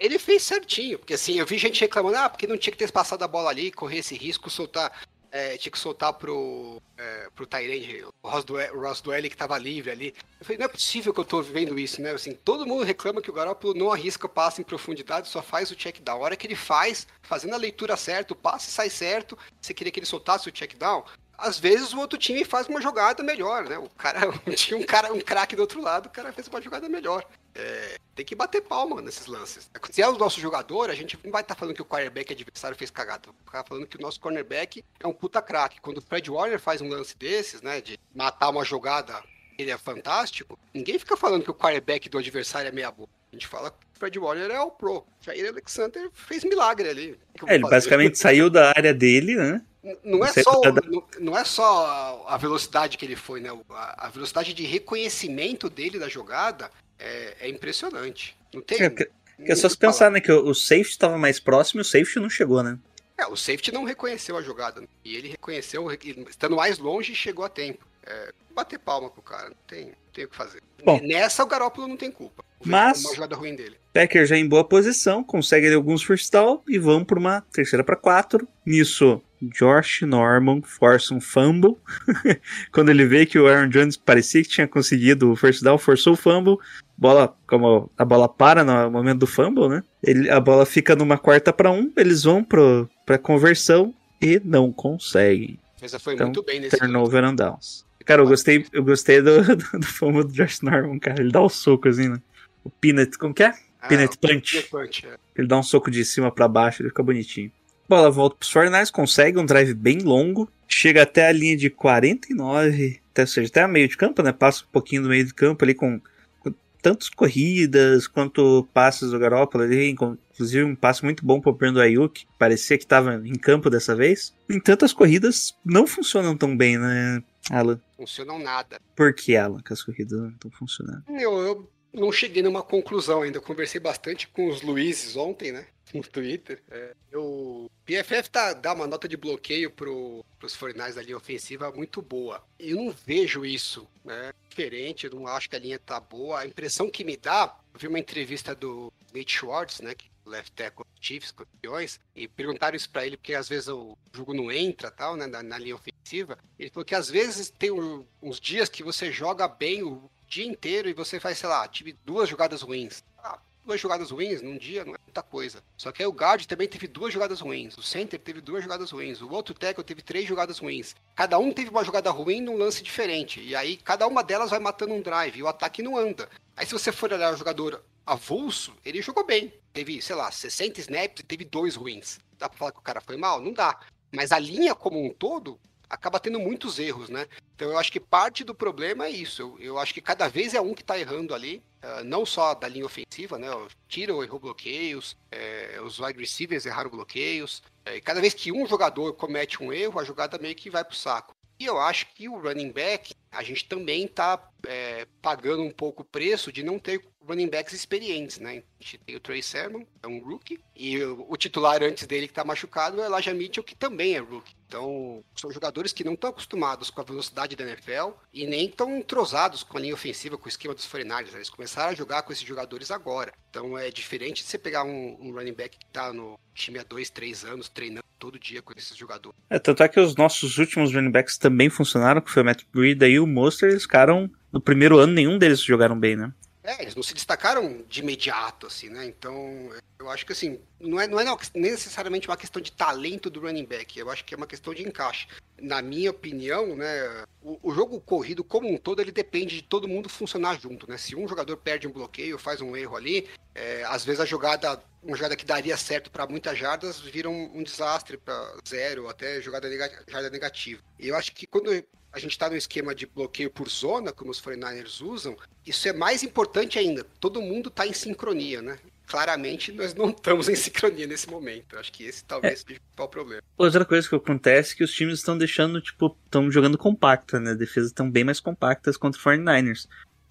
Ele fez certinho, porque assim, eu vi gente reclamando, ah, porque não tinha que ter passado a bola ali, correr esse risco, soltar. É, tinha que soltar pro, é, pro Tyrande, o Ross Dwell- o Ross Dwelly que tava livre ali. Eu falei, não é possível que eu tô vendo isso, né? Assim, todo mundo reclama que o Garoppolo não arrisca passe em profundidade, só faz o check down. A hora que ele faz, fazendo a leitura certa, o passe sai certo, você queria que ele soltasse o check down, às vezes o outro time faz uma jogada melhor, né? O cara tinha um cara, um craque do outro lado, o cara fez uma jogada melhor. É, tem que bater palma nesses lances. Se é o nosso jogador, a gente não vai estar falando que o quarterback adversário fez cagada. Vai ficar falando que o nosso cornerback é um puta craque. Quando o Fred Warner faz um lance desses, né, de matar uma jogada, ele é fantástico, ninguém fica falando que o quarterback do adversário é meia boa. A gente fala que o Fred Warner é o pro. Jair Alexander fez milagre ali. É, ele basicamente saiu da área dele, né? Não é, Você só, tá da- não, não é só a velocidade que ele foi, né? A, velocidade de reconhecimento dele da jogada é, é impressionante. Não tem. É, que- não Que é só se pensar, né? Que o o safety estava mais próximo e o safety não chegou, né? É, o safety não reconheceu a jogada. né? E ele reconheceu, estando mais longe, chegou a tempo. É, bater palma pro cara, não tem, não tem o que fazer. Bom. Nessa o Garópolo não tem culpa. Mas- Uma jogada ruim dele. Packers já em boa posição, consegue ali alguns first down e vão para uma terceira para quatro. Nisso, Josh Norman força um fumble. Quando ele vê que o Aaron Jones parecia que tinha conseguido o first down, forçou o fumble. Bola, como a bola para no momento do fumble, né? Ele, a bola fica numa quarta para um, eles vão pro, pra conversão e não conseguem. Mas foi Então, muito bem nesse Turnover and downs. Cara, eu gostei, eu gostei do, do, do fumble do Josh Norman, cara. Ele dá o soco assim, né? O peanut, como que é? Ah, Peanut punch. Peanut Punch, é. Ele dá um soco de cima pra baixo, ele fica bonitinho. Bola volta pros 49ers, consegue um drive bem longo, chega até a linha de 49, até, ou seja, até a meio de campo, né? Passa um pouquinho do meio de campo ali com, com tantas corridas quanto passes do Garoppolo ali, inclusive um passe muito bom pro Brandon Ayuk, parecia que estava em campo dessa vez. No entanto, as corridas não funcionam tão bem, né, Alan? Funcionam nada. Por que, Alan, que as corridas não estão funcionando? Eu, eu não cheguei numa conclusão ainda. Eu conversei bastante com os Luizes ontem, né? No Twitter. É, o PFF tá, dá uma nota de bloqueio pro, pros 49 da linha ofensiva muito boa. Eu não vejo isso, né? Diferente, eu não acho que a linha tá boa. A impressão que me dá, eu vi uma entrevista do Nate Schwartz, né? Que é left tackle Chiefs, campeões, e perguntaram isso pra ele, porque às vezes o jogo não entra, tal, né? Na, na linha ofensiva. Ele falou que às vezes tem um- uns dias que você joga bem o dia inteiro e você faz, sei lá, tive duas jogadas ruins. Ah, duas jogadas ruins num dia não é muita coisa. Só que aí o guard também teve duas jogadas ruins. O center teve duas jogadas ruins. O outro tackle teve três jogadas ruins. Cada um teve uma jogada ruim num lance diferente. E aí cada uma delas vai matando um drive e o ataque não anda. Aí se você for olhar o jogador avulso, ele jogou bem. Teve, sei lá, 60 snaps e teve dois ruins. Dá pra falar que o cara foi mal? Não dá. Mas a linha como um todo acaba tendo muitos erros, né? Então eu acho que parte do problema é isso. Eu, eu acho que cada vez é um que tá errando ali, uh, não só da linha ofensiva, né? O Tiro errou bloqueios, é, os wide receivers erraram bloqueios. É, e cada vez que um jogador comete um erro, a jogada meio que vai pro saco. E eu acho que o running back, a gente também tá é, pagando um pouco o preço de não ter running backs experientes, né? A gente tem o Trey Sermon, é um rookie, e o, titular antes dele que tá machucado é o Elijah Mitchell, que também é rookie. Então, são jogadores que não estão acostumados com a velocidade da NFL e nem estão entrosados com a linha ofensiva, com o esquema dos 49 Eles começaram a jogar com esses jogadores agora. Então, é diferente de você pegar um, um running back que tá no time há dois, três anos, treinando todo dia com esses jogadores. É, tanto é que os nossos últimos running backs também funcionaram, que foi o Matt Breed e o Monster, eles ficaram no primeiro ano, nenhum deles jogaram bem, né? É, eles não se destacaram de imediato, assim, né? Então, eu acho que, assim, não é, não é necessariamente uma questão de talento do running back, eu acho que é uma questão de encaixe. Na minha opinião, né, o, o jogo corrido como um todo, ele depende de todo mundo funcionar junto, né? Se um jogador perde um bloqueio, faz um erro ali, é, às vezes a jogada, uma jogada que daria certo para muitas jardas, vira um, um desastre para zero, até jogada negativa, jarda negativa. E eu acho que quando a gente está no esquema de bloqueio por zona, como os 49ers usam, isso é mais importante ainda. Todo mundo está em sincronia, né? Claramente nós não estamos em sincronia nesse momento. Acho que esse talvez é. seja o principal problema. Outra coisa que acontece é que os times estão deixando, tipo, estão jogando compacta, né? Defesas estão bem mais compactas contra os 49ers.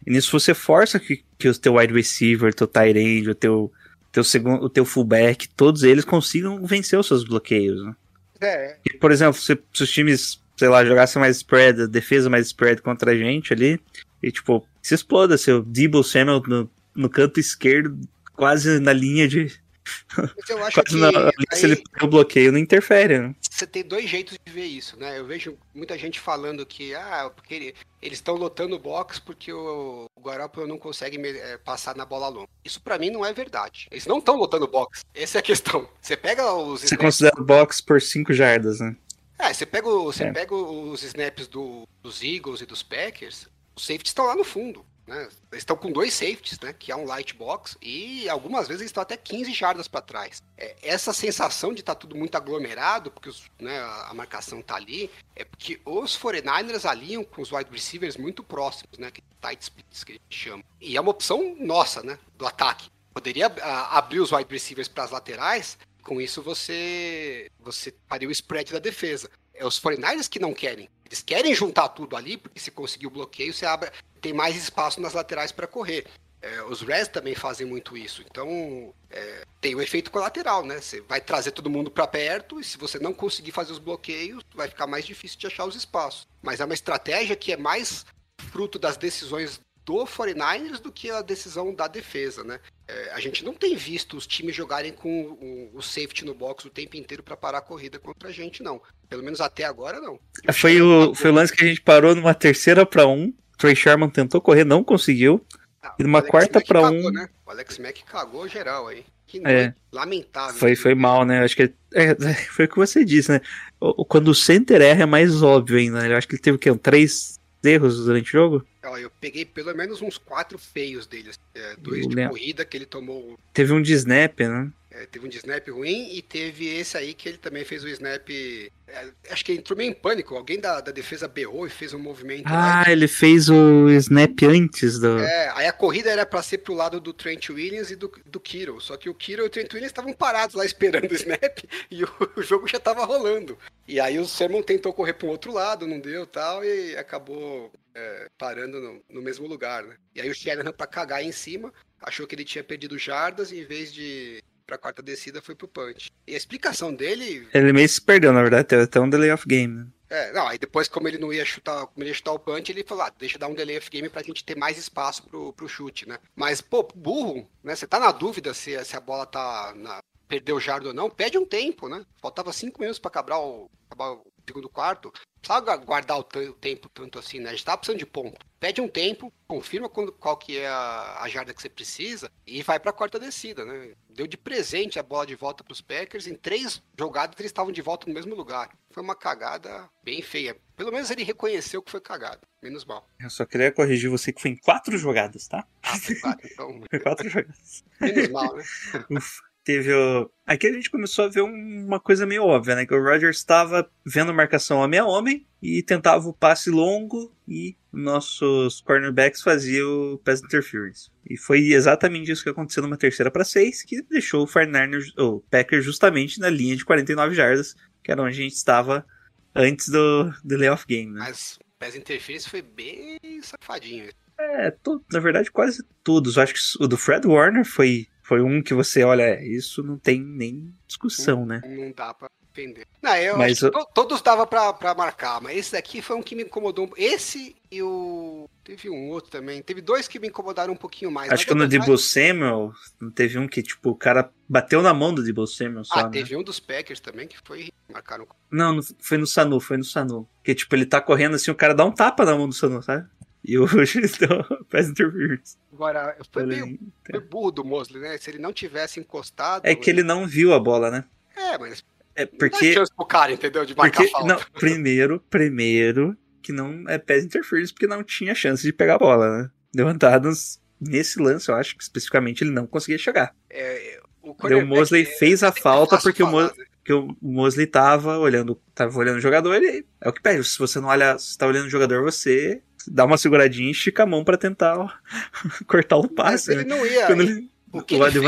E nisso você força que, que o teu wide receiver, teu tight end, o teu, teu, segundo, o teu fullback, todos eles consigam vencer os seus bloqueios, né? É. E, por exemplo, se, se os times sei lá, jogasse mais spread, defesa mais spread contra a gente ali, e tipo, se exploda seu Debo Samuel no, no canto esquerdo, quase na linha de. eu acho quase que na, aí, se ele o bloqueio, não interfere, né? Você tem dois jeitos de ver isso, né? Eu vejo muita gente falando que, ah, porque ele, eles estão lotando o box porque o, o Garoppolo não consegue é, passar na bola longa. Isso para mim não é verdade. Eles não estão lotando o box. Essa é a questão. Você pega os. Você considera o box por 5 jardas, né? É, você pega, você é. pega os snaps do, dos Eagles e dos Packers, os safeties estão lá no fundo. Né? Eles estão com dois safeties, né? Que é um light box, e algumas vezes eles estão até 15 jardas para trás. É, essa sensação de estar tá tudo muito aglomerado, porque os, né, a marcação está ali, é porque os 49ers alinham com os wide receivers muito próximos, né? Que tight splits que a gente chama. E é uma opção nossa, né? Do ataque. Poderia a, abrir os wide receivers para as laterais, com isso você você faria o spread da defesa. É os 49ers que não querem. Eles querem juntar tudo ali, porque se conseguir o bloqueio, você abre, tem mais espaço nas laterais para correr. É, os Reds também fazem muito isso. Então, é, tem o efeito colateral, né? Você vai trazer todo mundo para perto e se você não conseguir fazer os bloqueios, vai ficar mais difícil de achar os espaços. Mas é uma estratégia que é mais fruto das decisões do 49ers do que a decisão da defesa, né? É, a gente não tem visto os times jogarem com o, o safety no box o tempo inteiro para parar a corrida contra a gente, não. Pelo menos até agora, não. É, foi o, foi o lance que a gente parou numa terceira para um. Trey Sherman tentou correr, não conseguiu. Ah, e numa quarta para um. Né? O Alex Mack cagou geral aí. Que é, lamentável. Foi, foi mal, né? Acho que é, é, foi o que você disse, né? Quando o center erra é mais óbvio ainda. Né? Eu acho que ele teve o quê? Um três erros durante o jogo? Ó, eu peguei pelo menos uns quatro feios deles. É, dois de corrida que ele tomou. Teve um de snap, né? É, teve um de snap ruim e teve esse aí que ele também fez o snap. É, acho que entrou meio em pânico. Alguém da, da defesa berrou e fez um movimento. Ah, lá, ele fez o snap antes do. É, aí a corrida era para ser pro lado do Trent Williams e do, do Kiro. Só que o Kiro e o Trent Williams estavam parados lá esperando o snap e o, o jogo já tava rolando. E aí o Sermon tentou correr um outro lado, não deu tal, e acabou é, parando no, no, mesmo lugar, né? E aí o Shanahan, para cagar em cima, achou que ele tinha perdido jardas em vez de pra quarta descida foi pro punch. E a explicação dele. Ele meio se perdeu, na verdade, teve até um delay of game, né? É, não, aí depois, como ele não ia chutar, como ele ia chutar o punch, ele falou, ah, deixa eu dar um delay of game pra gente ter mais espaço pro, pro chute, né? Mas, pô, burro, né? Você tá na dúvida se, se a bola tá na, perdeu o jardo ou não, pede um tempo, né? Faltava cinco minutos para acabar o, acabar o segundo quarto. Precisava guardar o, o, tempo tanto assim, né? A gente tava precisando de ponto. Pede um tempo, confirma quando, qual que é a, a jarda que você precisa e vai para a quarta descida, né? Deu de presente a bola de volta para os Packers. Em três jogadas eles estavam de volta no mesmo lugar. Foi uma cagada bem feia. Pelo menos ele reconheceu que foi cagada. Menos mal. Eu só queria corrigir você que foi em quatro jogadas, tá? Ah, foi quatro, então. foi quatro jogadas. Menos mal, né? Ufa. Teve o. Aqui a gente começou a ver um- uma coisa meio óbvia, né? Que o Rodgers estava vendo marcação homem a homem e tentava o passe longo e nossos cornerbacks faziam o pass interference. E foi exatamente isso que aconteceu numa terceira para seis, que deixou o 49ers, o Packers justamente na linha de 49 jardas, que era onde a gente estava antes do, do layoff game, né? Mas o PES Interference foi bem safadinho. É, to- na verdade, quase todos. Eu acho que o do Fred Warner foi, foi um que você olha, isso não tem nem discussão, né? Não dá pra defender. Não, eu Mas eu- to- todos dava pra, pra marcar, mas esse daqui foi um que me incomodou. um- Esse e o. Teve um outro também. Teve dois que me incomodaram um pouquinho mais. Acho que no verdade- Debo Samuel, não teve um que, tipo, o cara bateu na mão do Debo Samuel só, Ah, né? teve um dos Packers também que foi. Marcaram. Não, não, foi no Sanu, foi no Sanu. Que, tipo, ele tá correndo assim, o cara dá um tapa na mão do Sanu, sabe? E o juiz deu pass interference. Agora, foi meio foi burro do Mosley, né? Se ele não tivesse encostado. É que ele não viu a bola, né? É, mas. É Não porque. chance pro cara, entendeu? De marcar porque falta. não, primeiro, primeiro, que não é pass interference, porque não tinha chance de pegar a bola, né? Levantadas nesse lance, eu acho que especificamente ele não conseguia chegar. É, o o Mosley é- fez a é falta porque o, falar, Mo- né? porque o Mosley tava olhando, tava olhando o jogador e é o que pede. Se você não olha, se tá olhando o jogador, você dá uma seguradinha e estica a mão pra tentar cortar o Mas passe. ele né? não ia. Quando ele, o que o ali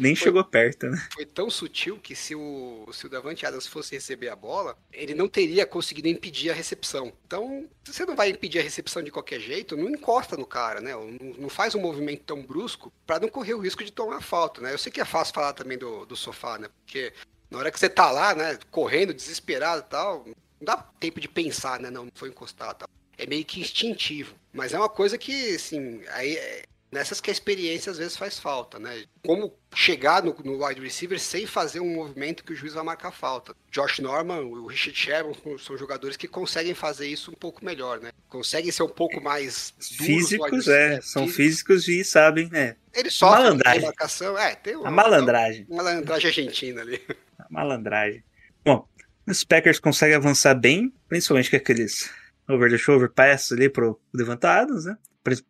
nem foi- chegou perto, né? foi tão sutil que se o, se o Davante Adams fosse receber a bola, ele não teria conseguido impedir a recepção. Então, se você não vai impedir a recepção de qualquer jeito, não encosta no cara, né? Não, não faz um movimento tão brusco para não correr o risco de tomar falta, né? Eu sei que é fácil falar também do, do sofá, né? Porque na hora que você tá lá, né, correndo, desesperado e tal, não dá tempo de pensar, né? Não, não foi encostado e tal. É meio que instintivo. Mas é uma coisa que, assim, aí é- nessas que a experiência às vezes faz falta, né? Como chegar no, no wide receiver sem fazer um movimento que o juiz vai marcar falta. Josh Norman, o Richard Sherman são jogadores que conseguem fazer isso um pouco melhor, né? Conseguem ser um pouco mais Físicos, é, são físicos. físicos e sabem, né? Eles sofrem Malandragem. marcação. É, tem uma, A malandragem. uma malandragem argentina ali. A malandragem. Bom, os Packers conseguem avançar bem, principalmente com aqueles over the shoulder pass ali pro levantados, né?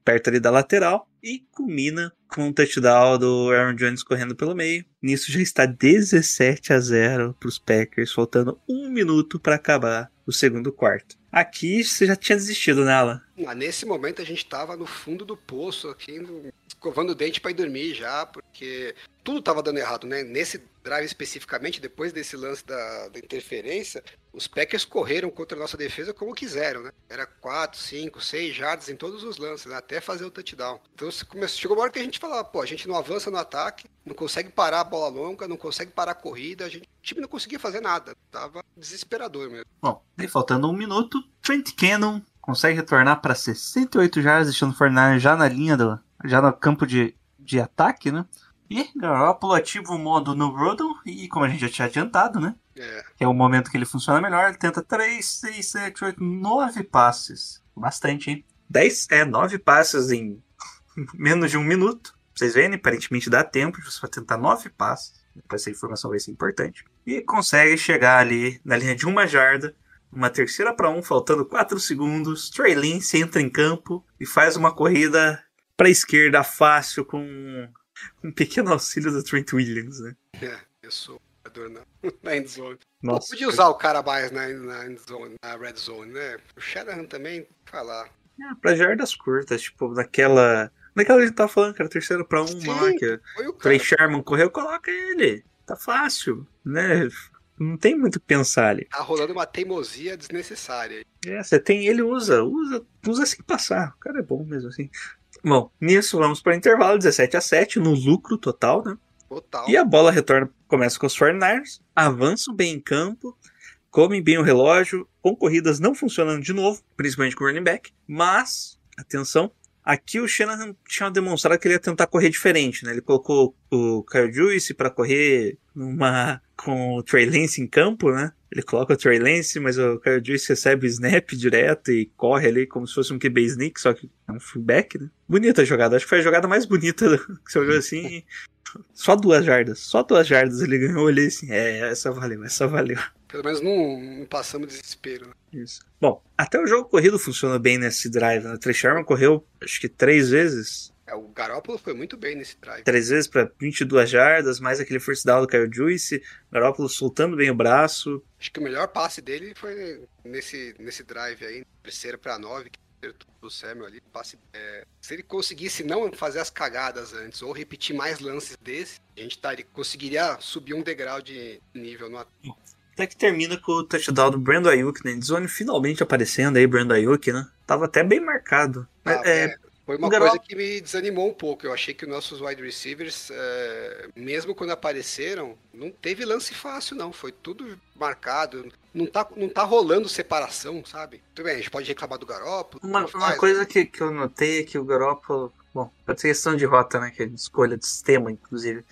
Perto ali da lateral. E culmina com um touchdown do Aaron Jones correndo pelo meio. Nisso já está 17 a 0 pros Packers, faltando um minuto para acabar o segundo quarto. Aqui você já tinha desistido nela. Ah, Nesse momento a gente tava no fundo do poço, aqui, escovando o dente para ir dormir já, porque tudo tava dando errado, né? Nesse drive especificamente, depois desse lance da, da interferência, os Packers correram contra a nossa defesa como quiseram, né? Era 4, 5, 6 jardas em todos os lances, né? até fazer o touchdown. Então começou, chegou uma hora que a gente falava, pô, a gente não avança no ataque, não consegue parar a bola longa, não consegue parar a corrida, a gente, o time não conseguia fazer nada. Tava desesperador mesmo. Bom, aí faltando um minuto, Trent Cannon consegue retornar para 68 jardas, deixando o Fernandes já na linha do. já no campo de, de ataque, né? E Garoppolo ativa o modo no Rodon, e como a gente já tinha adiantado, né? É, é o momento que ele funciona melhor, ele tenta 3, 6, 7, 8, 9 passes. Bastante, hein? 10, é, 9 passes em menos de um minuto. Vocês verem, aparentemente dá tempo de você tentar 9 passes. Depois essa informação vai ser importante. E consegue chegar ali na linha de uma jarda. Uma terceira para um, faltando 4 segundos. Trey Lance entra em campo e faz uma corrida para a esquerda fácil com um pequeno auxílio do Trent Williams, né? é, eu sou jogador na, na end zone. Nossa, Podia usar o cara mais na, na, end zone, na red zone, né? O Shanahan também, falar. É, pra jardas curtas, tipo, naquela. Naquela gente tava falando, cara, terceiro pra uma Sim, lá, que Trey. Sherman correu, coloca ele. Tá fácil, né? Não tem muito o que pensar ali. Tá rolando uma teimosia desnecessária. É, você tem ele, usa, usa, usa sem passar. O cara é bom mesmo assim. Bom, nisso vamos para intervalo 17 a 7 no lucro total, né? Total. E a bola retorna, começa com os 49ers, avançam bem em campo, comem bem o relógio, com corridas não funcionando de novo, principalmente com o running back, mas, atenção, aqui o Shanahan tinha demonstrado que ele ia tentar correr diferente, né? Ele colocou o Kyle Juice para correr numa com o Trey Lance em campo, né? Ele coloca o Trey Lance, mas o Kyle Juice recebe o snap direto e corre ali como se fosse um QB sneak, só que é um fullback, né? Bonita a jogada, acho que foi a jogada mais bonita que você olhou assim. Só duas jardas, só duas jardas ele ganhou, olhei assim, é, essa valeu, essa valeu. Pelo menos não, não passamos desespero. Né? Isso. Bom, até o jogo corrido funciona bem nesse drive, né? O Trey Sherman correu, acho que três vezes. É, o Garoppolo foi muito bem nesse drive. Três vezes para 22 jardas, mais aquele first down do Kyle Juice, Garoppolo soltando bem o braço. Acho que o melhor passe dele foi nesse, nesse drive aí, terceira para nove, que acertou do Samuel ali. Passe, é, se ele conseguisse não fazer as cagadas antes ou repetir mais lances desse, a gente tá, ele conseguiria subir um degrau de nível no ataque. Até que termina com o touchdown do Brandon Ayuk, né? Endzone finalmente aparecendo aí, Brandon Ayuk, né? Tava até bem marcado. Ah, é, é, foi uma coisa que me desanimou um pouco. Eu achei que os nossos wide receivers, é, mesmo quando apareceram, não teve lance fácil, não. Foi tudo marcado. Não tá, não tá rolando separação, sabe? Tudo bem, a gente pode reclamar do Garoppolo. Uma, uma coisa que, que eu notei é que o Garoppolo. Bom, pode ser questão de rota, né? Que é de escolha de sistema, inclusive.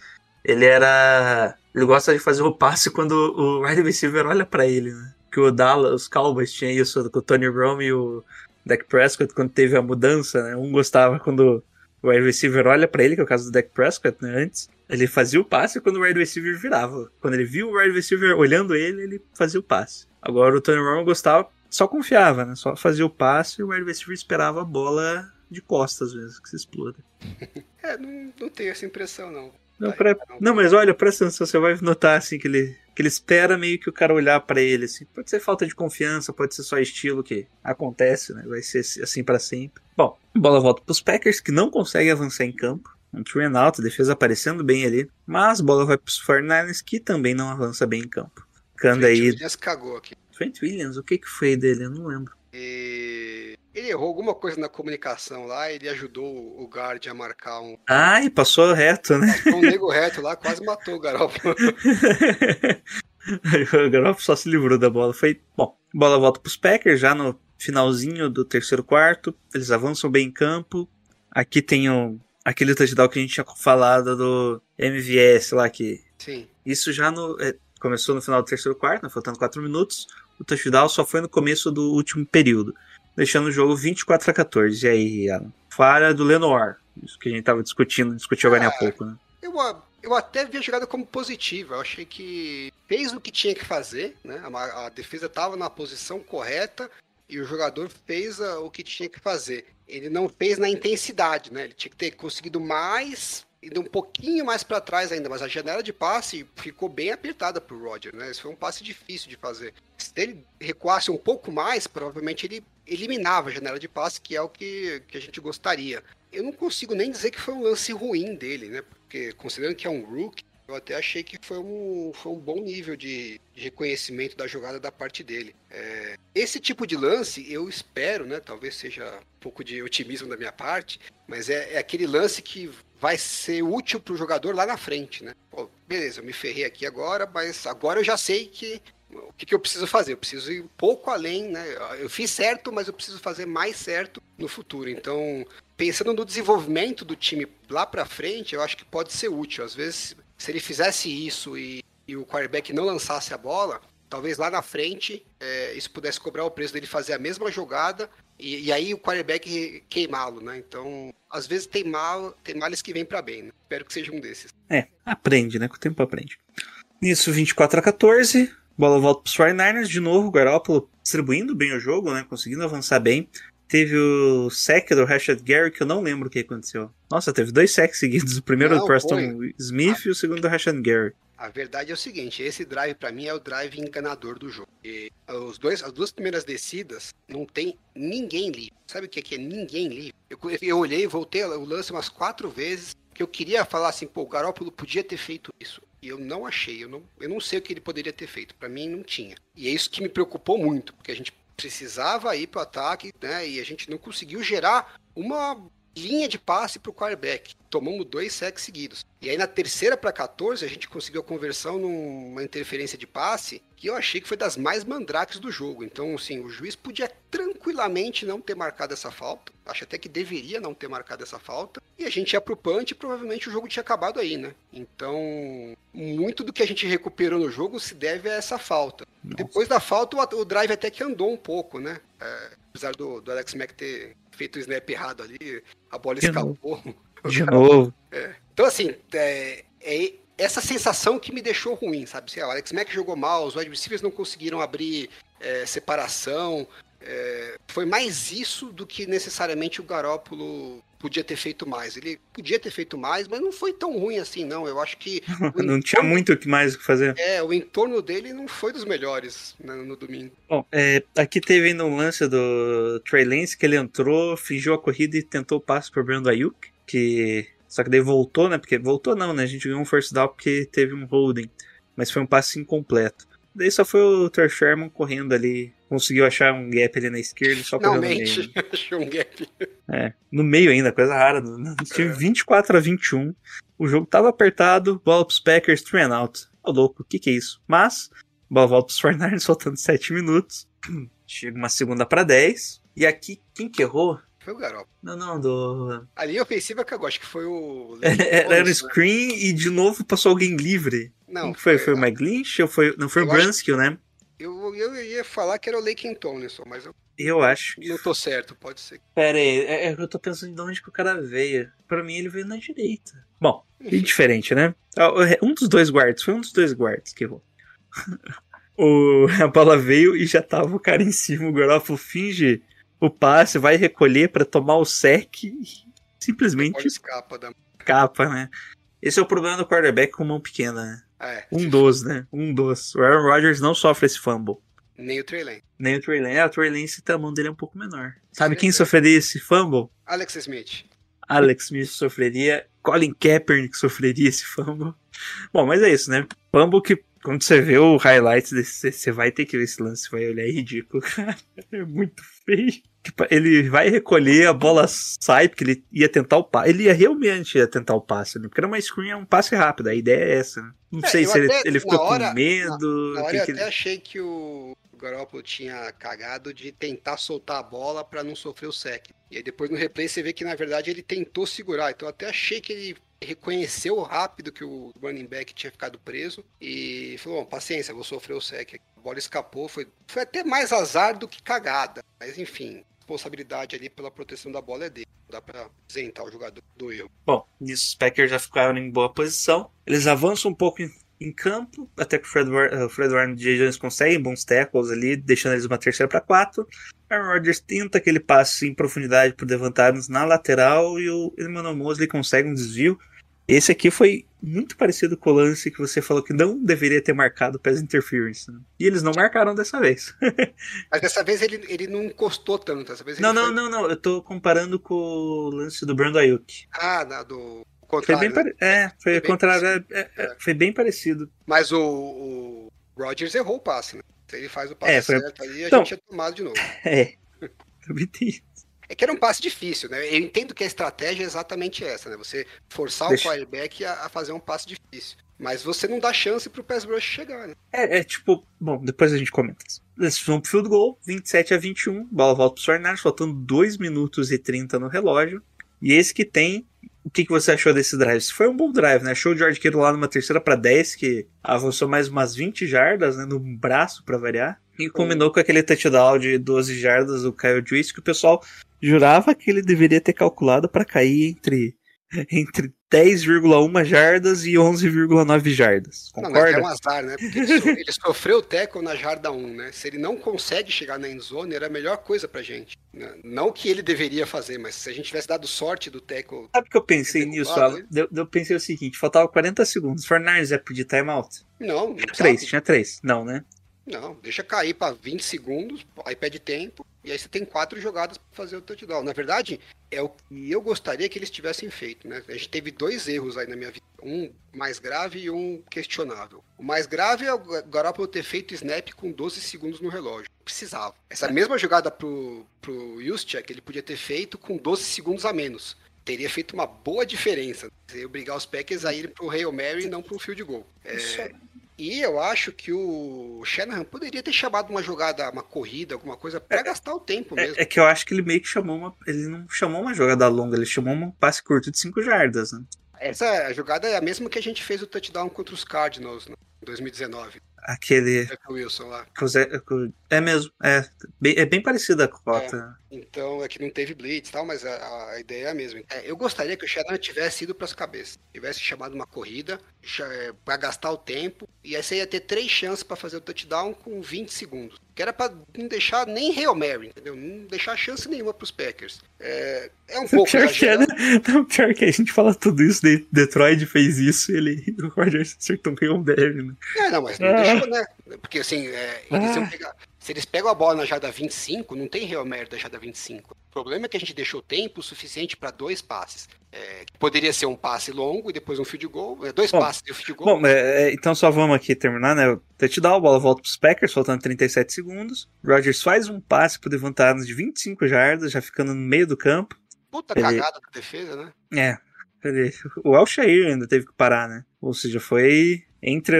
Ele era. Ele gosta de fazer o passe quando o wide receiver olha pra ele, né? Que o Dallas, os Cowboys tinha isso com o Tony Romo e o Dak Prescott quando teve a mudança, né? Um gostava quando o wide receiver olha pra ele, que é o caso do Dak Prescott, né? Antes. Ele fazia o passe quando o wide receiver virava. Quando ele viu o wide receiver olhando ele, ele fazia o passe. Agora o Tony Romo gostava, só confiava, né? Só fazia o passe e o wide receiver esperava a bola de costas mesmo, que se exploda. É, não, não tenho essa impressão, não. Não, pra- não. mas olha, presta atenção, você vai notar assim que ele, que ele espera meio que o cara olhar pra ele assim. Pode ser falta de confiança, pode ser só estilo que acontece, né? Vai ser assim pra sempre. Bom, bola volta pros Packers que não conseguem avançar em campo. Um three and out, defesa aparecendo bem ali, mas a bola vai pros 49ers que também não avança bem em campo. Canda aí, se cagou aqui. Trent Williams, o que que foi dele? Eu não lembro. E ele errou alguma coisa na comunicação lá, ele ajudou o guard a marcar um, Ai, passou reto, né? um nego reto lá, quase matou o Garoppolo. o Garoppolo só se livrou da bola. Foi bom. Bola volta para os Packers já no finalzinho do terceiro quarto. Eles avançam bem em campo. Aqui tem o, aquele touchdown que a gente tinha falado do MVS lá que Sim. isso já no é, começou no final do terceiro quarto, né, faltando 4 minutos. O touchdown só foi no começo do último período, deixando o jogo 24 a 14. E aí, Alan? Falha do Lenoir. Isso que a gente tava discutindo, discutiu agora há Ah, pouco, né? Eu, eu até vi a jogada como positiva. Eu achei que fez o que tinha que fazer, né? A, a defesa estava na posição correta e o jogador fez a- o que tinha que fazer. Ele não fez na intensidade, né? Ele tinha que ter conseguido mais, indo um pouquinho mais para trás ainda, mas a janela de passe ficou bem apertada pro Roger, né? Esse foi um passe difícil de fazer. Se ele recuasse um pouco mais, provavelmente ele eliminava a janela de passe, que é o que, que a gente gostaria. Eu não consigo nem dizer que foi um lance ruim dele, né? Porque considerando que é um rookie, eu até achei que foi um, foi um bom nível de, de reconhecimento da jogada da parte dele. É, esse tipo de lance, eu espero, né? Talvez seja um pouco de otimismo da minha parte, mas é, é aquele lance que vai ser útil para o jogador lá na frente, né? Pô, beleza, eu me ferrei aqui agora, mas agora eu já sei que o que, que eu preciso fazer? Eu preciso ir um pouco além, né? Eu fiz certo, mas eu preciso fazer mais certo no futuro. Então, pensando no desenvolvimento do time lá pra frente, eu acho que pode ser útil. Às vezes, se ele fizesse isso e, e o quarterback não lançasse a bola, talvez lá na frente é, isso pudesse cobrar o preço dele fazer a mesma jogada e, e aí o quarterback queimá-lo, né? Então, às vezes tem mal, tem males que vêm pra bem, né? Espero que seja um desses. É, aprende, né? Com o tempo aprende. Nisso, 24 a 14. Bola volta para os 49ers. De novo, o Garoppolo distribuindo bem o jogo, né? Conseguindo avançar bem. Teve o sec do Rashad Gary, que eu não lembro o que aconteceu. Nossa, teve dois sacks seguidos. O primeiro Não, do Preston foi. Smith e o segundo do Rashad Gary. A verdade é o seguinte, esse drive pra mim é o drive enganador do jogo. E os dois, as duas primeiras descidas não tem ninguém livre. Sabe o que é, que é ninguém livre? Eu, eu olhei voltei o lance umas quatro vezes que eu queria falar assim, pô, o Garópolo podia ter feito isso. E eu não achei, eu não, eu não sei o que ele poderia ter feito. Pra mim não tinha. E é isso que me preocupou muito, porque a gente precisava ir pro ataque, né? E a gente não conseguiu gerar uma linha de passe pro quarterback. Tomamos dois sacks seguidos. E aí na terceira para 14 a gente conseguiu a conversão numa interferência de passe que eu achei que foi das mais mandrakes do jogo. Então, assim, o juiz podia tranquilamente não ter marcado essa falta. Acho até que deveria não ter marcado essa falta. E a gente ia pro punch e provavelmente o jogo tinha acabado aí, né? Então, muito do que a gente recuperou no jogo se deve a essa falta. Nossa. Depois da falta, o, o drive até que andou um pouco, né? É, apesar do, do Alex Mack ter feito o snap errado ali, a bola De escapou. De novo. Então, assim, é, é essa sensação que me deixou ruim, sabe? Assim, o Alex Mack jogou mal, os wide receivers não conseguiram abrir é, separação. é, foi mais isso do que necessariamente o Garópolo podia ter feito mais. Ele podia ter feito mais, mas não foi tão ruim assim, não. Eu acho que. o Não tinha entorno- muito o que mais o que fazer. É, o entorno dele não foi dos melhores né, no domingo. Bom, é, aqui teve ainda um lance do Trey Lance que ele entrou, fingiu a corrida e tentou o passe pro Brandon Ayuk, que só que daí voltou, né? Porque voltou não, né? A gente ganhou um first down porque teve um holding, mas foi um passe incompleto. Daí só foi o Ter Sherman correndo ali, conseguiu achar um gap ali na esquerda só correu no meio. Finalmente, achou um gap. É, no meio ainda, coisa rara. No no time 24 a 21. O jogo tava apertado, bola pros Packers, three and out. Ô louco, o que que é isso? Mas, bola volta pros 49ers, faltando 7 minutos. Chega uma segunda pra 10. E aqui, quem que errou? Foi o Garoppolo. Não, não, do... A linha ofensiva cagou, acho que foi o. Era o né? screen e de novo passou alguém livre. Não, Quem foi? Foi o McGlinch ou foi... Não, foi o Eu acho- Brunskill, né? Eu, eu ia falar que era o Laken Tomlinson, mas eu Eu acho. não tô certo, pode ser. Pera aí, é, é que eu tô pensando de onde que o cara veio. Pra mim ele veio na direita. Bom, indiferente, né? Ah, o- Um dos dois guards, foi um dos dois guards que errou. o, a bola veio e já tava o cara em cima. O Garoppolo finge o passe, vai recolher pra tomar o sec e simplesmente escapa da. capa, né? Esse é o problema do quarterback com mão pequena, né? É, Um dos, né? Um dos. O Aaron Rodgers não sofre esse fumble. nem o Trey Lance. Nem o Trey Lance. É, o Trey Lance, a mão dele é um pouco menor. Sabe Sim, quem é. sofreria esse fumble? Alex Smith. Alex Smith sofreria, Colin Kaepernick sofreria esse fumble. Bom, mas é isso, né? Fumble que, quando você vê o highlights desse, você vai ter que ver esse lance, vai olhar, é ridículo, cara. É muito feio. Tipo, Ele vai recolher, a bola sai, porque ele ia tentar o passe. Ele ia realmente ia tentar o passe, né? Porque era uma screen, é um passe rápido, a ideia é essa, né? Não É, sei se ele, até- ele ficou na hora- com medo. Na o hora eu que até ele- achei que o Garoppolo tinha cagado de tentar soltar a bola pra não sofrer o sec. E aí depois no replay você vê que na verdade ele tentou segurar. Então eu até achei que ele reconheceu rápido que o running back tinha ficado preso e falou: paciência, vou sofrer o sec. A bola escapou, foi, foi até mais azar do que cagada. Mas enfim, responsabilidade ali pela proteção da bola é dele. Não dá pra isentar o jogador do erro. Bom, nisso os Packers já ficaram em boa posição. Eles avançam um pouco em, em campo, até que o Fred, o Fred Warner e Jones conseguem bons tackles ali, deixando eles uma terceira para quatro. Aaron Rodgers tenta aquele passe em profundidade pro Devant na lateral e o Emmanuel Mosley consegue um desvio. Esse aqui foi muito parecido com o lance que você falou que não deveria ter marcado pass interference. né? E eles não marcaram dessa vez. Mas dessa vez ele, ele não encostou tanto. Dessa vez não, não, foi- não, não. Eu tô comparando com o lance do Brando Ayuk. Ah, do Foi contrário. bem, né? pare... é, foi, Foi bem contrário, é, é, é, foi bem parecido. Mas o, o Rodgers errou o passe, né? Se ele faz o passe É, foi- certo ali, a Então- gente tinha tomado de novo. É. Também tem. É que era um passe difícil, né? Eu entendo que a estratégia é exatamente essa, né? Você forçar Deixa- o quarterback a, a fazer um passe difícil. Mas você não dá chance pro pass rush chegar, né? É, é tipo, bom, depois a gente comenta. Eles vão pro field goal, 27 a 21, bola volta pro Sornars, faltando 2 minutos e 30 no relógio. E esse que tem. O que, que você achou desse drive? Foi um bom drive, né? Achou o George Kittle lá numa terceira para 10, que avançou mais umas 20 jardas, né? No braço para variar. E combinou com aquele touchdown de 12 jardas do Kyle Juice, que o pessoal jurava que ele deveria ter calculado para cair entre, entre 10,1 jardas e 11,9 jardas. Não, mas Concorda? é um azar, né? Porque ele, so- ele sofreu o tackle na jarda 1, né? Se ele não consegue chegar na endzone, era a melhor coisa pra gente. né? Não que ele deveria fazer, mas se a gente tivesse dado sorte do tackle Sabe que eu pensei nisso, Alan? Eu, eu pensei o seguinte, faltava 40 segundos. Fernandes ia pedir timeout? Não, não Tinha precisava. três, tinha três. Não, né? Não, deixa cair para 20 segundos, aí pede tempo, e aí você tem quatro jogadas para fazer o touchdown. Na verdade, é o que eu gostaria que eles tivessem feito, né? A gente teve dois erros aí na minha vida, um mais grave e um questionável. O mais grave é o Garoppolo ter feito snap com 12 segundos no relógio. Precisava. Essa mesma jogada pro, pro Juszczyk, ele podia ter feito com 12 segundos a menos. Teria feito uma boa diferença. Você obrigar os Packers a ir pro Hail Mary e não pro field goal. É, e eu acho que o Shanahan poderia ter chamado uma jogada, uma corrida, alguma coisa, para gastar o tempo mesmo. É, é que eu acho que ele meio que chamou uma. Ele não chamou uma jogada longa, ele chamou um passe curto de 5 jardas, né? Essa jogada é a mesma que a gente fez o touchdown contra os Cardinals né, em 2019. Aquele. Wilson lá. É mesmo, é. Bem, é bem parecida a cota. Então é que não teve blitz e tal, mas a, a ideia é a mesma. É, eu gostaria que o Shanahan tivesse ido para as cabeças, tivesse chamado uma corrida para gastar o tempo e aí você ia ter três chances para fazer o touchdown com 20 segundos. Que era para não deixar nem Real Mary, entendeu? Não deixar chance nenhuma para os Packers. É, é um pouco pior que, é, né? Não, pior que a gente fala tudo isso, de Detroit fez isso e ele, o Rogers acertou um Real Mary, né? É, não, mas não ah. deixou, né? Porque assim, é, eles ah. iam pegar se eles pegam a bola na jada 25, não tem real merda da jada 25. O problema é que a gente deixou tempo suficiente para dois passes. É, poderia ser um passe longo e depois um field goal. É, dois bom, passes e um field goal. Bom, é, é, então só vamos aqui terminar, né? Touchdown, a bola volta para os Packers, faltando 37 segundos. Rogers faz um passe pro Devonta Adams de 25 jardas, já ficando no meio do campo. Puta ele... cagada da defesa, né? É. Ele... O Alshair ainda teve que parar, né? Ou seja, foi entre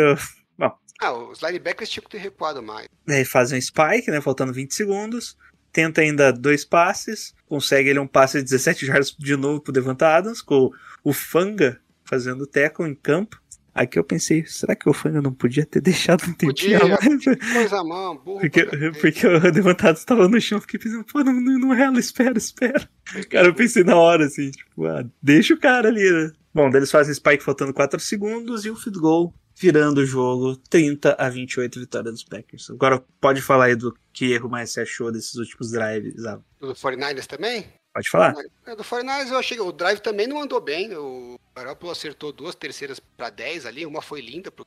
ah, os linebackers tinham que ter recuado mais. Aí fazem um spike, né? Faltando 20 segundos. Tenta ainda dois passes. Consegue ele um passe de 17 jardas de novo pro Devonta Adams, com o Fanga fazendo tackle em campo. Aqui eu pensei, será que o Fanga não podia ter deixado um tempinho podia, a mais? a mão, burro. Porque, porque o levantado estava no chão, fiquei pensando, pô, não, não, não ela, espera, espera. Cara, eu pensei na hora, assim, tipo, ah, deixa o cara ali, né? Bom, daí eles fazem spike faltando 4 segundos e o field goal virando o jogo 30 a 28 vitória dos Packers. Agora pode falar aí do que erro mais você achou desses últimos drives. Ah. Do 49ers também? Pode falar. É, do 49ers eu achei que o drive também não andou bem. O Garoppolo acertou duas terceiras para 10 ali, uma foi linda pro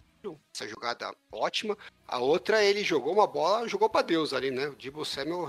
essa jogada ótima. A outra ele jogou uma bola, jogou para Deus ali, né? O Debo Samuel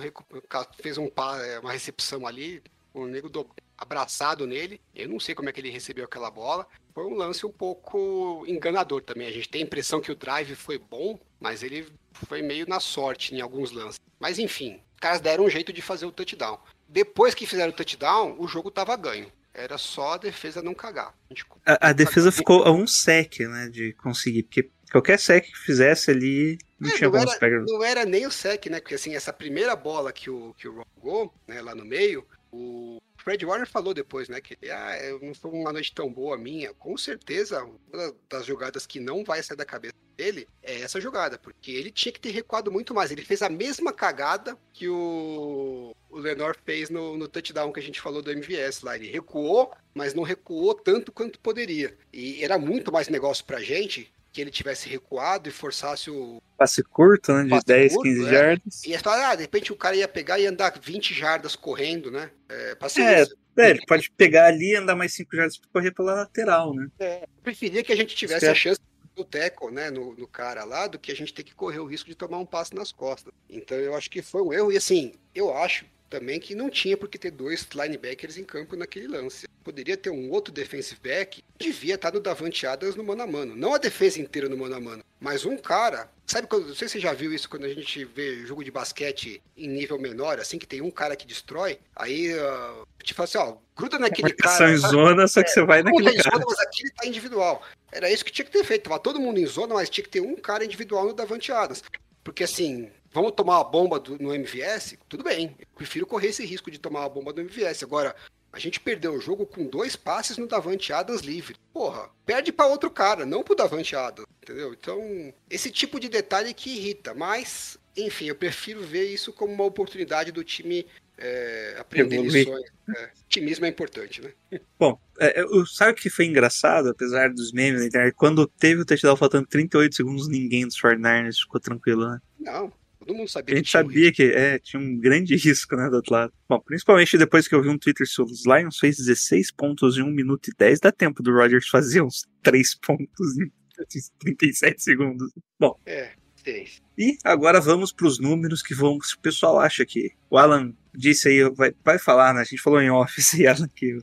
fez um, é, uma recepção ali, o nego do, abraçado nele. Eu não sei como é que ele recebeu aquela bola. Foi um lance um pouco enganador também. A gente tem a impressão que o drive foi bom, mas ele foi meio na sorte em alguns lances. Mas enfim, os caras deram um jeito de fazer o touchdown. Depois que fizeram o touchdown, o jogo tava ganho. Era só a defesa não cagar. A, gente, a, a defesa ficou a um sec, né, de conseguir, porque qualquer sec que fizesse ali não é, tinha não era, Não era nem o sec, né, porque assim, essa primeira bola que o, que o jogou, né, lá no meio, o Fred Warner falou depois, né, que ah, não foi uma noite tão boa minha. Com certeza, uma das jogadas que não vai sair da cabeça dele é essa jogada, porque ele tinha que ter recuado muito mais. Ele fez a mesma cagada que o, o Lenor fez no, no touchdown que a gente falou do MVS lá. Ele recuou, mas não recuou tanto quanto poderia. E era muito mais negócio pra gente que ele tivesse recuado e forçasse o. Passe curto, né? De Passe 10, curto, 15 é. jardas. E falar, ah, de repente o cara ia pegar e andar 20 jardas correndo, né? É. É, é, ele pode pegar ali e andar mais 5 jardas para correr pela lateral, né? É, preferia que a gente tivesse a chance do teco, né, no, no, cara lá, do que a gente ter que correr o risco de tomar um passe nas costas. Então eu acho que foi um erro. E assim, eu acho também que não tinha por que ter dois linebackers em campo naquele lance. Poderia ter um outro defensive back, devia estar no Davante Adams no mano a mano. Não a defesa inteira no mano a mano, mas um cara. Sabe quando. Não sei se você já viu isso quando a gente vê jogo de basquete em nível menor, assim, que tem um cara que destrói, aí uh, te fala assim, ó, gruda naquele cara. em zona, só que é, você vai naquele cara. Zona, mas aqui ele tá individual. Era isso que tinha que ter feito. Tava todo mundo em zona, mas tinha que ter um cara individual no Davante Adams. Porque assim, vamos tomar uma bomba do, no MVS? Tudo bem. Eu prefiro correr esse risco de tomar uma bomba no MVS. Agora, a gente perdeu o jogo com dois passes no Davante Adams livre. Porra, perde para outro cara, não pro Davante Adams, entendeu? Então, esse tipo de detalhe que irrita. Mas, enfim, eu prefiro ver isso como uma oportunidade do time é, aprender lições. É, otimismo é importante, né? Bom, é, sabe o que foi engraçado, apesar dos memes na internet? Quando teve o touchdown faltando 38 segundos, ninguém dos 49ers ficou tranquilo, né? Não, Todo mundo sabia a gente que sabia um que é, tinha um grande risco, né, do outro lado. Bom, principalmente depois que eu vi um Twitter sobre os Lions fez 16 pontos em 1 minuto e 10, dá tempo do Rodgers fazer uns 3 pontos em 37 segundos. Bom. É, 6. E agora vamos para os números que vão, se o pessoal acha que o Alan disse aí, vai, vai falar, né? A gente falou em office, Alan, que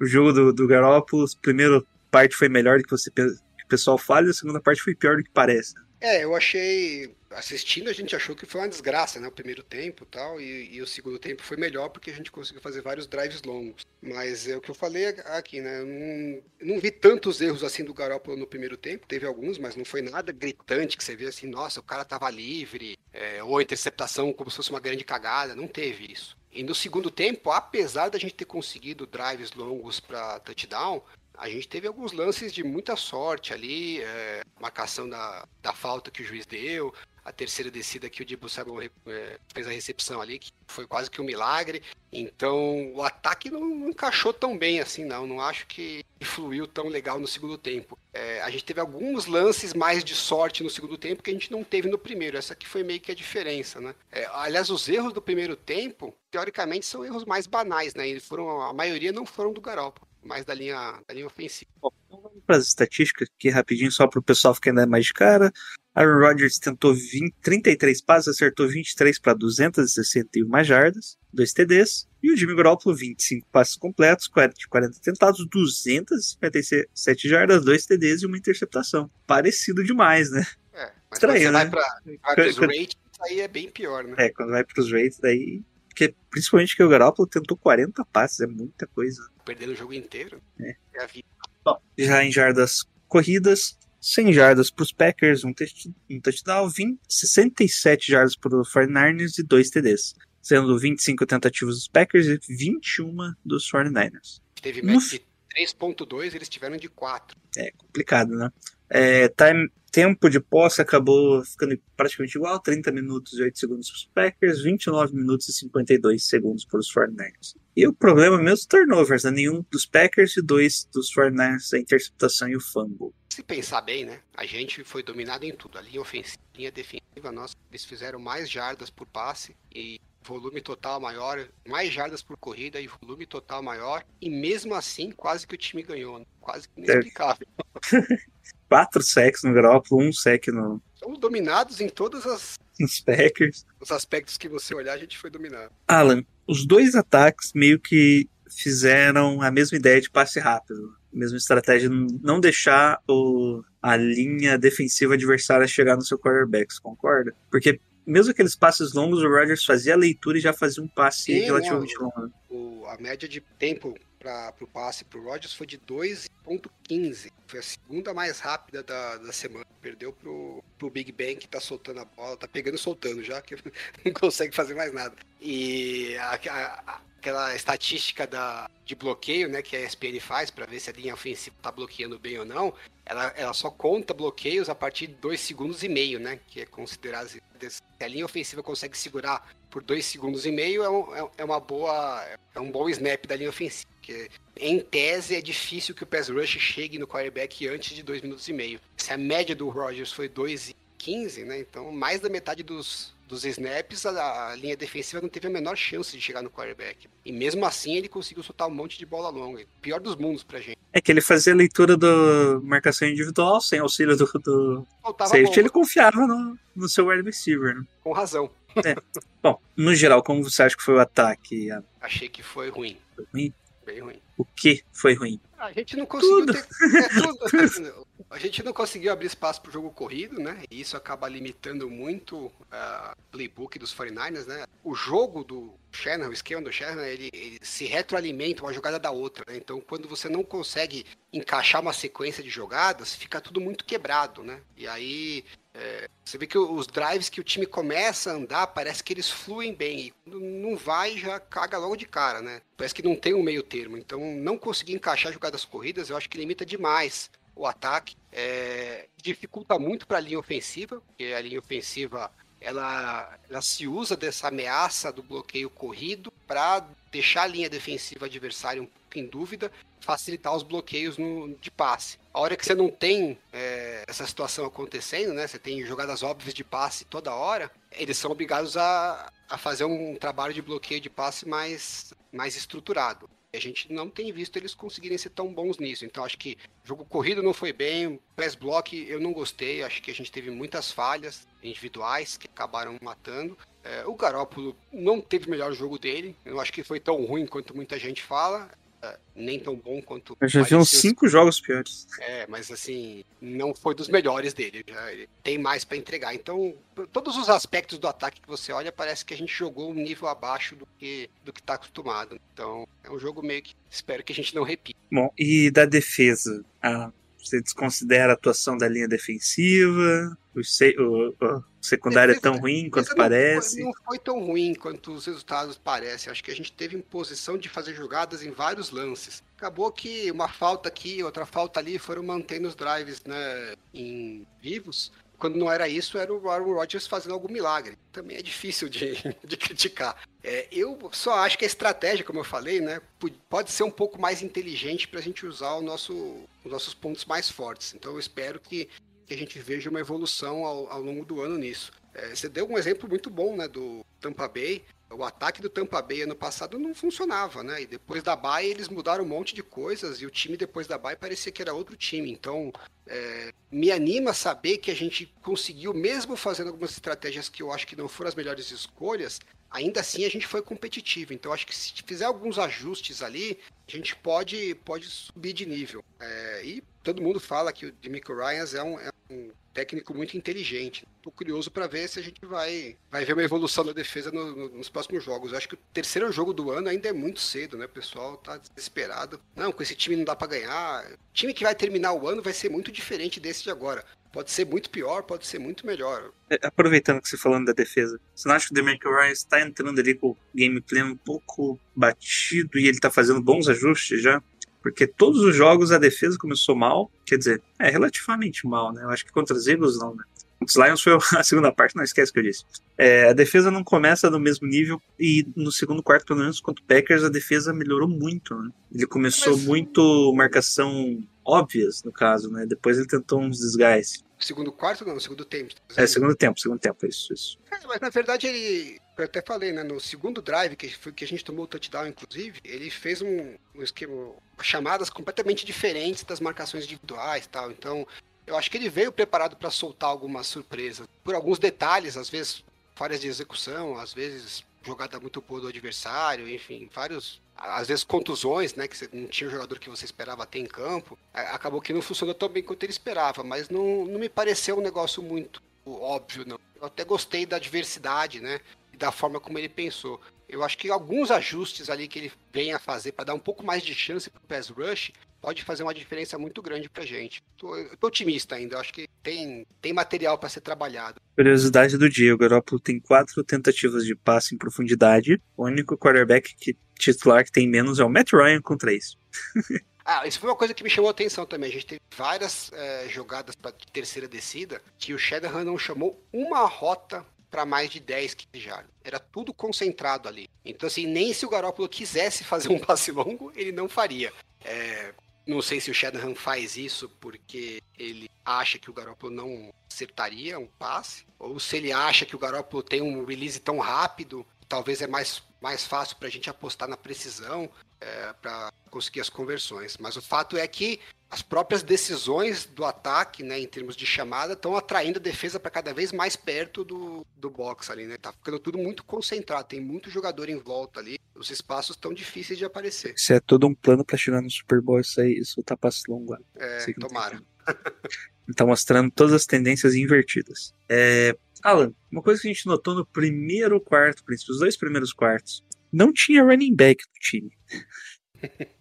o jogo do, do Garoppolo, a primeira parte foi melhor do que você que o pessoal fala, e a segunda parte foi pior do que parece. É, eu achei assistindo a gente achou que foi uma desgraça, né? O primeiro tempo tal, e, e o segundo tempo foi melhor porque a gente conseguiu fazer vários drives longos. Mas é o que eu falei aqui, né? Eu não, não vi tantos erros assim do Garoppolo no primeiro tempo, teve alguns, mas não foi nada gritante que você vê assim, nossa, o cara tava livre, é, ou interceptação como se fosse uma grande cagada, não teve isso. E no segundo tempo, apesar da gente ter conseguido drives longos para touchdown, a gente teve alguns lances de muita sorte ali, é, marcação da, da falta que o juiz deu, a terceira descida que o Debo Samuel é, fez a recepção ali, que foi quase que um milagre. Então o ataque não, não encaixou tão bem assim, não. Não acho que fluiu tão legal no segundo tempo. É, a gente teve alguns lances mais de sorte no segundo tempo que a gente não teve no primeiro. Essa aqui foi meio que a diferença, né? É, aliás, os erros do primeiro tempo, teoricamente, são erros mais banais, né? E foram, a maioria não foram do Garoppolo, mas da linha, da linha ofensiva. Para as estatísticas aqui rapidinho, só para o pessoal ficar ainda mais de cara. Aaron Rodgers tentou 20, 33 passes, acertou 23 para 261 jardas, 2 TDs. E o Jimmy Garoppolo, 25 passes completos, 40, 40 tentados, 257 jardas, 2 TDs e uma interceptação. Parecido demais, né? É, mas Estranho, né? vai para os rates, aí é bem pior, né? É, quando vai para os rates, daí. Porque, principalmente que o Garoppolo tentou 40 passes, é muita coisa. Perdendo o jogo inteiro. É. é a vida. Bom, já em jardas corridas, 100 jardas para os Packers, um, touch- um touchdown, 20, 67 jardas para os 49ers e 2 TDs, sendo 25 tentativas dos Packers e 21 dos 49ers. Teve No match de 3.2, eles tiveram de 4. É complicado, né? É, time, tempo de posse acabou ficando praticamente igual, 30 minutos e 8 segundos para os Packers, 29 minutos e 52 segundos para os 49ers. E o problema mesmo, os turnovers, né? Nenhum dos Packers e dois dos 49ers, a interceptação e o fumble. Se pensar bem, né? A gente foi dominado em tudo. A linha ofensiva, a linha defensiva, nossa, eles fizeram mais jardas por passe e volume total maior, mais jardas por corrida e volume total maior. E mesmo assim, quase que o time ganhou. Né? Quase que inexplicável. Quatro sacks no Garoppolo, um sack no, Somos dominados em todos as- nos Packers. os aspectos que você olhar, a gente foi dominado. Alan, os dois ataques meio que fizeram a mesma ideia de passe rápido. Mesma estratégia, não deixar o, a linha defensiva adversária chegar no seu quarterback, você concorda? Porque mesmo aqueles passes longos, o Rodgers fazia a leitura e já fazia um passe Sim, relativamente longo. A média de tempo para o passe para o Rodgers foi de 2.15. Foi a segunda mais rápida da, da semana. Perdeu pro, pro Big Ben que tá soltando a bola, tá pegando e soltando já, que não consegue fazer mais nada. E a- a- aquela estatística da, de bloqueio, né, que a ESPN faz para ver se a linha ofensiva tá bloqueando bem ou não, ela, ela só conta bloqueios a partir de 2 segundos e meio, né, que é considerado se a linha ofensiva consegue segurar por 2 segundos e meio é, um- é- é uma boa é um bom snap da linha ofensiva. Porque, em tese, é difícil que o pass rush chegue no quarterback antes de 2 minutos e meio. Se a média do Rodgers foi 2 e 15, né? Então, mais da metade dos, dos snaps, a, a linha defensiva não teve a menor chance de chegar no quarterback. E mesmo assim, ele conseguiu soltar um monte de bola longa. Pior dos mundos pra gente. É que ele fazia a leitura da marcação individual sem auxílio do, do safety, ele confiava no, no seu wide receiver, né? com razão. Bom, no geral, como você acha que foi o ataque? Achei que foi ruim. Foi ruim? Bem ruim. O que foi ruim? A gente não conseguiu Tudo. ter. é, tudo. A gente não conseguiu abrir espaço pro jogo corrido, né? E isso acaba limitando muito a playbook dos 49ers, né? O jogo do Shannon, o esquema do Shannon, ele, ele se retroalimenta uma jogada da outra, né? Então, quando você não consegue encaixar uma sequência de jogadas, fica tudo muito quebrado, né? E aí é, você vê que os drives que o time começa a andar, parece que eles fluem bem. E quando não vai, já caga logo de cara, né? Parece que não tem um meio termo. Então, não conseguir encaixar jogadas corridas, eu acho que limita demais o ataque. É, dificulta muito para a linha ofensiva, porque a linha ofensiva ela, ela se usa dessa ameaça do bloqueio corrido para deixar a linha defensiva adversária um pouco em dúvida, facilitar os bloqueios no, de passe. A hora que você não tem é, essa situação acontecendo, né? Você tem jogadas óbvias de passe toda hora, eles são obrigados a, a fazer um trabalho de bloqueio de passe mais, mais estruturado. E a gente não tem visto eles conseguirem ser tão bons nisso. Então acho que jogo corrido não foi bem, press block eu não gostei. Acho que a gente teve muitas falhas individuais que acabaram matando. É, o Garópolo não teve o melhor jogo dele. Eu acho que foi tão ruim quanto muita gente fala. É, nem tão bom quanto. Eu já vi uns cinco jogos piores. é, mas assim, não foi dos melhores dele. Já, ele tem mais para entregar. Então, todos os aspectos do ataque que você olha, parece que a gente jogou um nível abaixo do que do que tá acostumado. Então, é um jogo meio que espero que a gente não repita. Bom, e da defesa? Ah, você desconsidera a atuação da linha defensiva? O, se- o- o secundário é tão ruim quanto Mas não parece? foi- Não foi tão ruim quanto os resultados parecem. Acho que a gente teve em posição de fazer jogadas em vários lances. Acabou que uma falta aqui, outra falta ali foram mantendo os drives né, em vivos. quando não era isso, era o Aaron Rodgers fazendo algum milagre. Também é difícil de, de criticar. É, eu só acho que a estratégia, como eu falei, né, pode ser um pouco mais inteligente para a gente usar o nosso, os nossos pontos mais fortes. Então eu espero que, que a gente veja uma evolução ao, ao longo do ano nisso. É, você deu um exemplo muito bom né, do Tampa Bay o ataque do Tampa Bay ano passado não funcionava, né? E depois da Bay eles mudaram um monte de coisas e o time depois da Bay parecia que era outro time. Então, é, me anima saber que a gente conseguiu, mesmo fazendo algumas estratégias que eu acho que não foram as melhores escolhas, ainda assim a gente foi competitivo. Então, acho que se fizer alguns ajustes ali, a gente pode, pode subir de nível. É, e todo mundo fala que o Demico Ryan é um, é um técnico muito inteligente. Estou curioso para ver se a gente vai, vai ver uma evolução da defesa no, no, nos próximos jogos. Eu acho que o terceiro jogo do ano ainda é muito cedo, né? O pessoal tá desesperado. Não, com esse time não dá para ganhar. O time que vai terminar o ano vai ser muito diferente desse de agora. Pode ser muito pior, pode ser muito melhor. É, aproveitando que você falando da defesa, você não acha que o Demarco Ryan está entrando ali com o gameplay um pouco batido e ele está fazendo bons ajustes já? Porque todos os jogos a defesa começou mal, quer dizer, é relativamente mal, né? Eu acho que contra os Eagles não, né? Os Lions foi a segunda parte, não esquece que eu disse. É, a defesa não começa no mesmo nível e no segundo quarto, pelo menos, contra o Packers, a defesa melhorou muito. Né? Ele começou Mas... muito marcação óbvias, no caso, né? Depois ele tentou uns desgais. Segundo quarto, não, segundo tempo. É, segundo tempo, segundo tempo, isso, isso. É, mas na verdade ele, eu até falei, né, no segundo drive, que foi que a gente tomou o touchdown, inclusive, ele fez um, um esquema, chamadas completamente diferentes das marcações individuais e tal, então eu acho que ele veio preparado para soltar algumas surpresas, por alguns detalhes, às vezes falhas de execução, às vezes jogada muito boa do adversário, enfim, vários às vezes contusões, né, que você não tinha o jogador que você esperava ter em campo, acabou que não funcionou tão bem quanto ele esperava, mas não, não me pareceu um negócio muito óbvio, não. Eu até gostei da diversidade, né, e da forma como ele pensou. Eu acho que alguns ajustes ali que ele vem a fazer para dar um pouco mais de chance para o pass rush pode fazer uma diferença muito grande para gente. Tô, eu tô otimista ainda, acho que tem, tem material para ser trabalhado. Curiosidade do dia, o Garoppolo tem quatro tentativas de passe em profundidade. O único quarterback que, titular que tem menos é o Matt Ryan com três. Ah, isso foi uma coisa que me chamou a atenção também. A gente teve várias é, jogadas para terceira descida que o Shanahan não chamou uma rota para mais de 10 15 jardas. Era tudo concentrado ali. Então, assim, nem se o Garoppolo quisesse fazer um passe longo, ele não faria. É, não sei se o Shanahan faz isso porque ele acha que o Garoppolo não acertaria um passe, ou se ele acha que o Garoppolo tem um release tão rápido, talvez é mais, mais fácil para a gente apostar na precisão é, para conseguir as conversões. Mas o fato é que as próprias decisões do ataque, né, em termos de chamada, estão atraindo a defesa para cada vez mais perto do, do box ali, né? Tá ficando tudo muito concentrado, tem muito jogador em volta ali, os espaços estão difíceis de aparecer. Isso é todo um plano para chegar no Super Bowl, isso aí, isso tá passo longo. É, tomara. tá mostrando todas as tendências invertidas. É, Alan, uma coisa que a gente notou no primeiro quarto, os dois primeiros quartos, não tinha running back no time.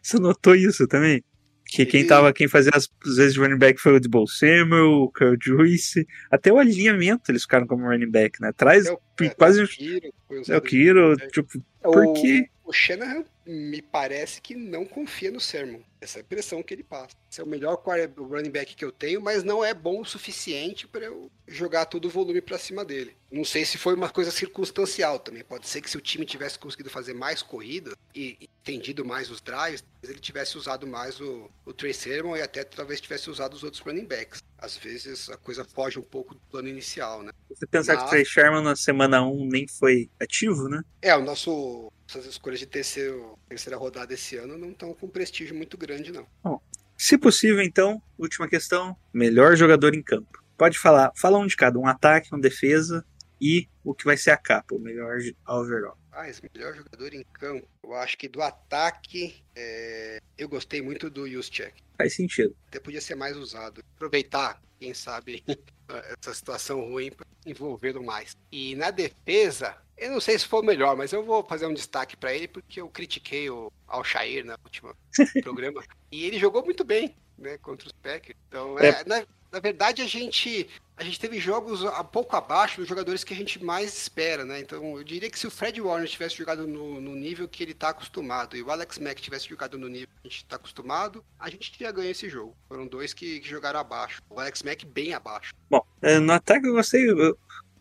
Você notou isso também? Que quem tava, quem fazia as, as vezes de running back foi o Debo Samuel, o Kyle Juice, até o alinhamento eles ficaram como running back, né? Atrás, é o, é, quase. É o Kiro, é o Kiro tipo, por quê? O Shanahan me parece que não confia no Sermon. Essa é a impressão que ele passa. Esse é o melhor running back que eu tenho, mas não é bom o suficiente para eu jogar todo o volume para cima dele. Não sei se foi uma coisa circunstancial também. Pode ser que se o time tivesse conseguido fazer mais corridas e entendido mais os drives, ele tivesse usado mais o, o Trey Sermon e até talvez tivesse usado os outros running backs. Às vezes a coisa foge um pouco do plano inicial, né? Você pensar mas... que o Trey Sherman na semana 1 nem foi ativo, né? É, o nosso essas escolhas de terceiro, terceira rodada esse ano não estão com prestígio muito grande, não. Bom, se possível, então, última questão: melhor jogador em campo. Pode falar, fala um de cada, um ataque, uma defesa e o que vai ser a capa, o melhor overall. Ah, esse melhor jogador em campo. Eu acho que do ataque, é... eu gostei muito do Juszczyk. Faz sentido. Até podia ser mais usado. Aproveitar, quem sabe, essa situação ruim para envolvê-lo mais. E na defesa, eu não sei se foi o melhor, mas eu vou fazer um destaque para ele porque eu critiquei o Alshair na última programa e ele jogou muito bem, né, contra os Packers. Então, é, é. Na, na, verdade a gente a a gente teve jogos a pouco abaixo dos jogadores que a gente mais espera, né? Então eu diria que se o Fred Warner tivesse jogado no, no nível que ele tá acostumado e o Alex Mack tivesse jogado no nível que a gente tá acostumado, a gente tinha ganho esse jogo. Foram dois que, que jogaram abaixo. O Alex Mack bem abaixo. Bom, é, no ataque eu gostei. Eu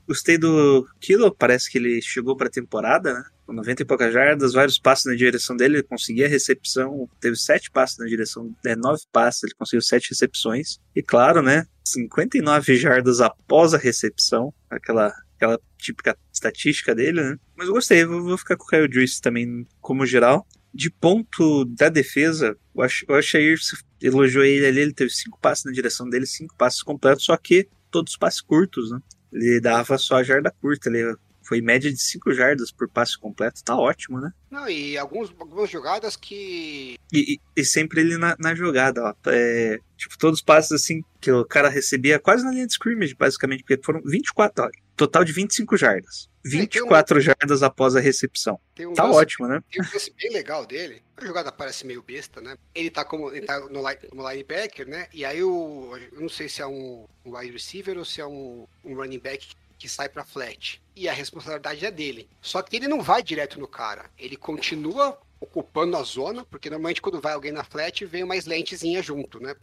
gostei do Kilo, parece que ele chegou pra temporada, né? Com 90 e poucas jardas, vários passos na direção dele, ele conseguia recepção, teve sete passos na direção, é, nove passos, ele conseguiu sete recepções. E claro, né? 59 jardas após a recepção, aquela, aquela típica estatística dele, né? Mas eu gostei, vou, vou ficar com o Kyle Juice também como geral. De ponto da defesa, o Ash- o Ashair elogiou ele ali, ele teve cinco passos na direção dele, cinco passos completos, só que todos passos curtos, né? Ele dava só a jarda curta, ele foi média de 5 jardas por passe completo, tá ótimo, né? Não, e alguns, algumas jogadas que. E, e- e sempre ele na, na jogada, ó. É, tipo, todos os passes assim que o cara recebia quase na linha de scrimmage, basicamente, porque foram 24, ó, total de 25 jardas. tem um- 24 jardas após a recepção. Um Tá lance- ótimo, né? Tem um lance bem legal dele. A jogada parece meio besta, né? Ele tá como, ele tá no line, como linebacker, né? E aí o. Eu não sei se é um, um wide receiver ou se é um, um running back que sai pra flat. E a responsabilidade é dele. Só que ele não vai direto no cara. Ele continua ocupando a zona, porque normalmente quando vai alguém na flat, vem uma lentezinha junto, né?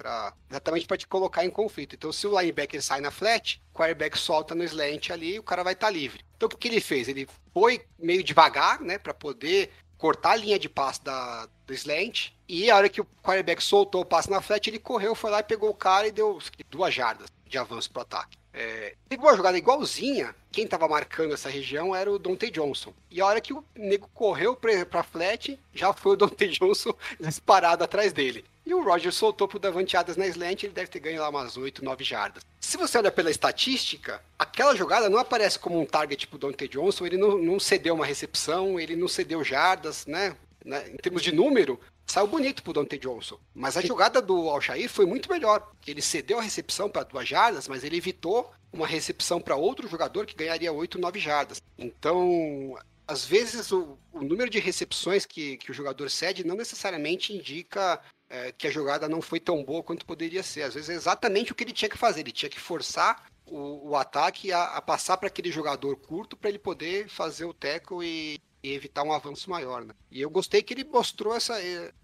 Exatamente para te colocar em conflito. Então, se o linebacker sai na flat, o quarterback solta no slant ali e o cara vai estar livre. Então, o que, que ele fez? Ele foi meio devagar, né? Para poder cortar a linha de passe da, do slant. E a hora que o quarterback soltou o passe na flat, ele correu, foi lá e pegou o cara e deu duas jardas de avanço pro ataque. É, teve uma jogada igualzinha. Quem tava marcando essa região era o Dante Johnson. E a hora que o nego correu pra flat, já foi o Dante Johnson disparado atrás dele. E o Roger soltou pro Davante Adams na slant, ele deve ter ganho lá umas 8, 9 jardas. Se você olha pela estatística, aquela jogada não aparece como um target pro Dante Johnson, ele não, não cedeu uma recepção, ele não cedeu jardas, né? né? Em termos de número, saiu bonito pro Dante Johnson. Mas a jogada do Alshair foi muito melhor. Ele cedeu a recepção para duas jardas, mas ele evitou uma recepção para outro jogador que ganharia 8, 9 jardas. Então, às vezes, o, o número de recepções que, que o jogador cede não necessariamente indica é, que a jogada não foi tão boa quanto poderia ser. Às vezes é exatamente o que ele tinha que fazer. Ele tinha que forçar o, o ataque a, a passar para aquele jogador curto para ele poder fazer o tackle e, e evitar um avanço maior. Né? E eu gostei que ele mostrou essa,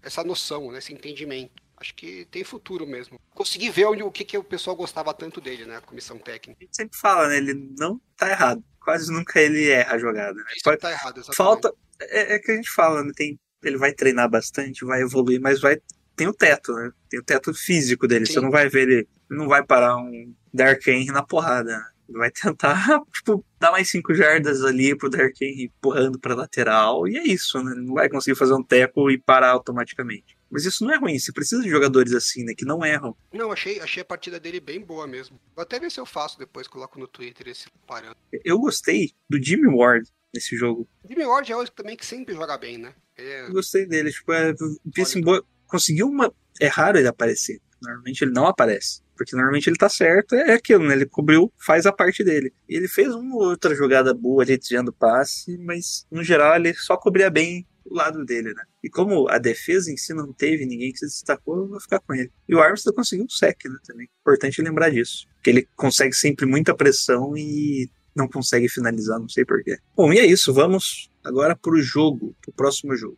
essa noção, né, esse entendimento. Acho que tem futuro mesmo. Consegui ver onde, o que, que o pessoal gostava tanto dele, né? A comissão técnica. A gente sempre fala, né? Ele não tá errado. Quase nunca ele erra a jogada. Né? Pode- tá errado, exatamente. Falta. É, é que a gente fala, né? Tem, ele vai treinar bastante, vai evoluir, mas vai. Tem o teto, né? Tem o teto físico dele. Sim. Você não vai ver ele. Ele não vai parar um Dark Henry na porrada. né? Vai tentar, tipo, dar mais cinco jardas ali pro Dark Henry empurrando pra lateral. E é isso, né? Não vai conseguir fazer um teco e parar automaticamente. Mas isso não é ruim. Você precisa de jogadores assim, né? Que não erram. Não, achei, achei a partida dele bem boa mesmo. Vou até ver se eu faço depois, coloco no Twitter esse parâmetro. Eu gostei do Jimmy Ward nesse jogo. Jimmy Ward é outro também que sempre joga bem, né? É, Eu gostei dele. Tipo, é, assim, boa- conseguiu uma. É raro ele aparecer. Normalmente ele não aparece. Porque normalmente ele tá certo, é aquilo, né? Ele cobriu, faz a parte dele. Ele fez uma ou outra jogada boa ali desviando passe, mas no geral ele só cobria bem o lado dele, né? E como a defesa em si não teve ninguém que se destacou, eu vou ficar com ele. E o Armstead conseguiu um sec, né? Também. Importante lembrar disso. Que ele consegue sempre muita pressão e não consegue finalizar, não sei porquê. Bom, e é isso. Vamos agora pro jogo, pro próximo jogo.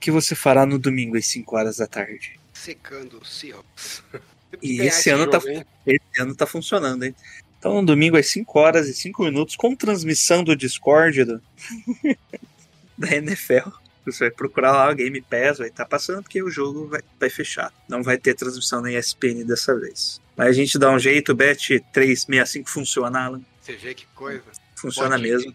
Que você fará no domingo às 5 horas da tarde? secando o Seahawks. E esse ano tá- jogo, hein? Esse ano tá funcionando, hein? Então, no domingo às 5 horas e 5 minutos, com transmissão do Discord do... da NFL. Você vai procurar lá o Game Pass, vai estar passando, porque o jogo vai, vai fechar. Não vai ter transmissão na ESPN dessa vez. Mas a gente dá um jeito, o Bet 365 funciona, Alan. Você vê que coisa. Funciona Pode- mesmo.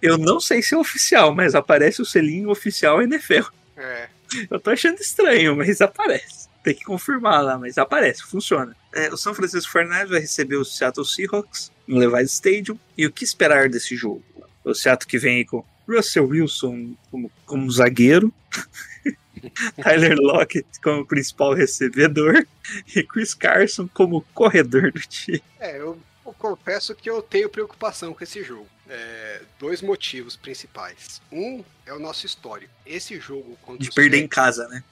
Eu não sei se é oficial, mas aparece o selinho oficial NFL. É. Eu tô achando estranho, mas aparece. Tem que confirmar lá, mas aparece, funciona. É, o São Francisco 49ers vai receber o Seattle Seahawks no Levi's Stadium. E o que esperar desse jogo? O Seattle que vem aí com Russell Wilson como, como zagueiro, Tyler Lockett como principal recebedor e Chris Carson como corredor do time. É, eu, eu confesso que eu tenho preocupação com esse jogo. É, dois motivos principais. Um é o nosso histórico. Esse jogo De perder em casa, né?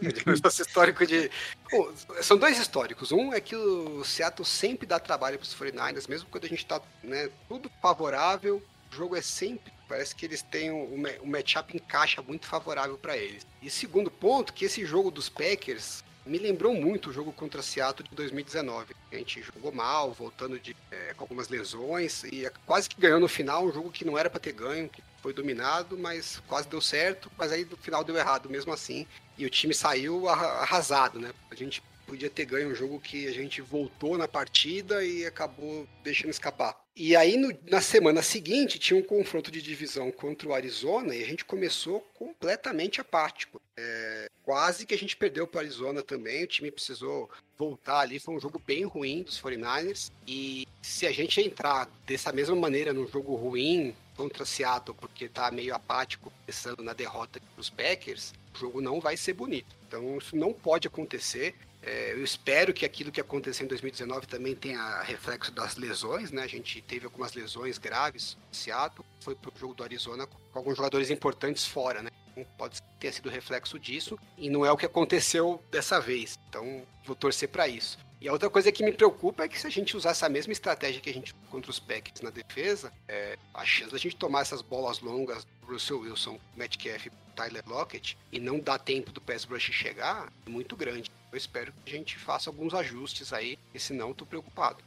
Nosso histórico de. Bom, são dois históricos. Um é que o Seattle sempre dá trabalho para os 49ers, mesmo quando a gente tá né, tudo favorável, o jogo é sempre. Parece que eles têm um, um matchup encaixa muito favorável para eles. E segundo ponto, que esse jogo dos Packers me lembrou muito o jogo contra Seattle de 2019. A gente jogou mal, voltando de, é, com algumas lesões e quase que ganhou no final, um jogo que não era para ter ganho, que foi dominado, mas quase deu certo, mas aí no final deu errado mesmo assim e o time saiu arra- arrasado, né? A gente podia ter ganho um jogo que a gente voltou na partida e acabou deixando escapar. E aí no- na semana seguinte tinha um confronto de divisão contra o Arizona e a gente começou completamente apático. É, quase que a gente perdeu para Arizona também, o time precisou voltar ali, foi um jogo bem ruim dos 49ers e se a gente entrar dessa mesma maneira num jogo ruim contra Seattle, porque tá meio apático, pensando na derrota para os Packers, o jogo não vai ser bonito. Então isso não pode acontecer. É, eu espero que aquilo que aconteceu em 2019 também tenha reflexo das lesões, né? A gente teve algumas lesões graves em Seattle, foi pro jogo do Arizona com alguns jogadores importantes fora, né? Pode ter sido reflexo disso e não é o que aconteceu dessa vez. Então vou torcer para isso. E a outra coisa que me preocupa é que se a gente usar essa mesma estratégia que a gente contra os Packers na defesa, é, a chance da gente tomar essas bolas longas do Russell Wilson, Metcalf e Tyler Lockett e não dar tempo do pass rush chegar é muito grande. Eu espero que a gente faça alguns ajustes aí, porque senão eu tô preocupado.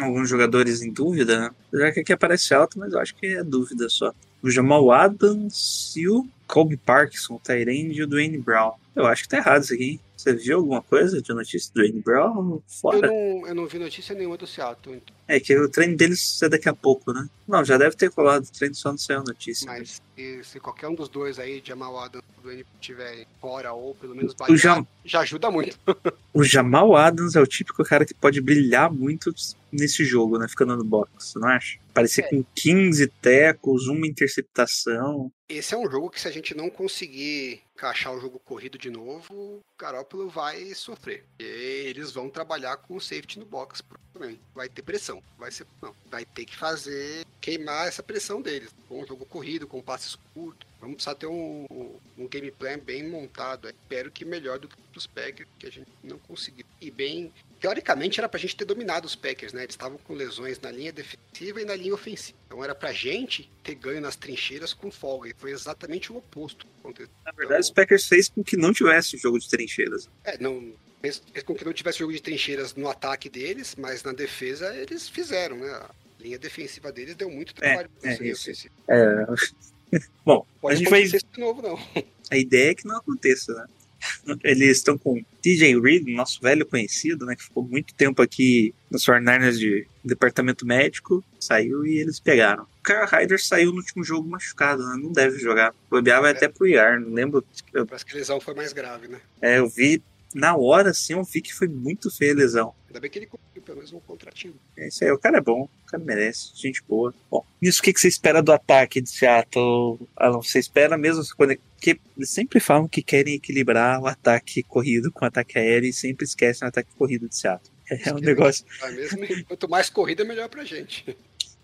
Alguns jogadores em dúvida, né? Já que aqui aparece alto, mas eu acho que é dúvida só. O Jamal Adams e o Colby Parkinson, o Tyrande e o Dwayne Brown. Eu acho que tá errado isso aqui, hein? Você viu alguma coisa de notícia do Dwayne Brown? Eu Fora. não, eu não vi notícia nenhuma do Seattle, então, É que o treino deles é daqui a pouco, né? Não, já deve ter colado o treino, só não saiu a notícia. mas se, se qualquer um dos dois aí, Jamal Adams ou Dwayne, tiver fora ou pelo menos O Jam- já ajuda muito. O Jamal Adams é o típico cara que pode brilhar muito nesse jogo, né? Ficando no box, não acha? Parecer É. com 15 tecos, uma interceptação. Esse é um jogo que se a gente não conseguir encaixar o jogo corrido de novo, o Garoppolo vai sofrer. E eles vão trabalhar com o safety no box, provavelmente. Vai ter pressão. Vai ser, não, vai ter que fazer queimar essa pressão deles. Com um jogo corrido, com passes curtos. Vamos precisar ter um, um game plan bem montado. Espero que melhor do que os Packers, que a gente não conseguiu. E bem, teoricamente era pra gente ter dominado os Packers, né? Eles estavam com lesões na linha defensiva e na linha ofensiva. Então era pra gente ter ganho nas trincheiras com folga. E foi exatamente o oposto. Na verdade, os Packers fez com que não tivesse jogo de trincheiras. É, não. Fez, com que não tivesse jogo de trincheiras no ataque deles, mas na defesa eles fizeram, né? A linha defensiva deles deu muito trabalho pra é essa linha isso. ofensiva. É. Bom, Pode a gente vai. acontecer isso de novo, não. A ideia é que não aconteça, né? Eles estão com TJ Reed, nosso velho conhecido, né? Que ficou muito tempo aqui nos 49ers de departamento médico, saiu e eles pegaram. O Kyle Ryder saiu no último jogo machucado, né? Não deve jogar. O Bobear vai É. até pro IAR, não lembro. Eu, Parece que a lesão foi mais grave, né? é, eu vi na hora, assim, eu vi que foi muito feia a lesão. Ainda bem que ele conseguiu pelo menos um contratinho. É isso aí, o cara é bom, o cara merece, gente boa. Bom, nisso o que, que você espera do ataque de Seattle? Alan, você espera mesmo quando. Porque eles sempre falam que querem equilibrar o ataque corrido com o ataque aéreo e sempre esquecem o ataque corrido de Seattle. É um negócio. Mesmo? Quanto mais corrida, melhor pra gente.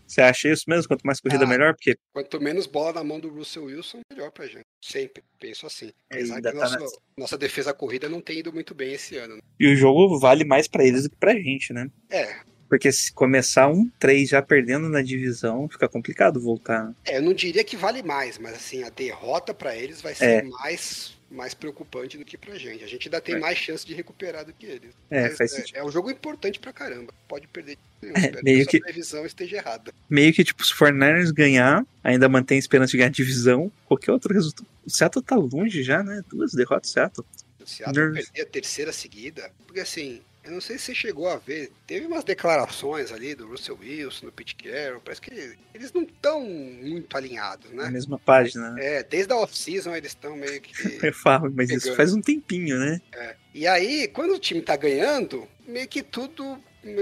Você acha isso mesmo? Quanto mais corrida, Ah. melhor? Porque Quanto menos bola na mão do Russell Wilson, melhor pra gente. Sempre. Penso assim. É, Apesar ainda que tá nosso- nessa. nossa defesa corrida não tem ido muito bem esse ano. né? e o jogo vale mais pra eles do que pra gente, né? É, Porque se começar um 3 já perdendo na divisão, fica complicado voltar. É, eu não diria que vale mais, mas assim, a derrota pra eles vai É. ser mais, mais preocupante do que pra gente. A gente ainda tem É. mais chance de recuperar do que eles. É, Mas faz é, é um jogo importante pra caramba. Pode perder. nenhum. É, meio que essa previsão esteja errada. Meio que, tipo, se o 49ers ganhar, ainda mantém a esperança de ganhar a divisão, qualquer outro resultado. O Seattle tá longe já, né? Duas derrotas, Seattle. Seattle Nervous. perder a terceira seguida, porque assim, eu não sei se você chegou a ver, teve umas declarações ali do Russell Wilson, do Pete Carroll, parece que eles não estão muito alinhados, Na né? mesma página, né? É, desde a off-season eles estão meio que. Eu falo, mas isso Pegando. faz um tempinho, né? E aí, quando o time tá ganhando, meio que tudo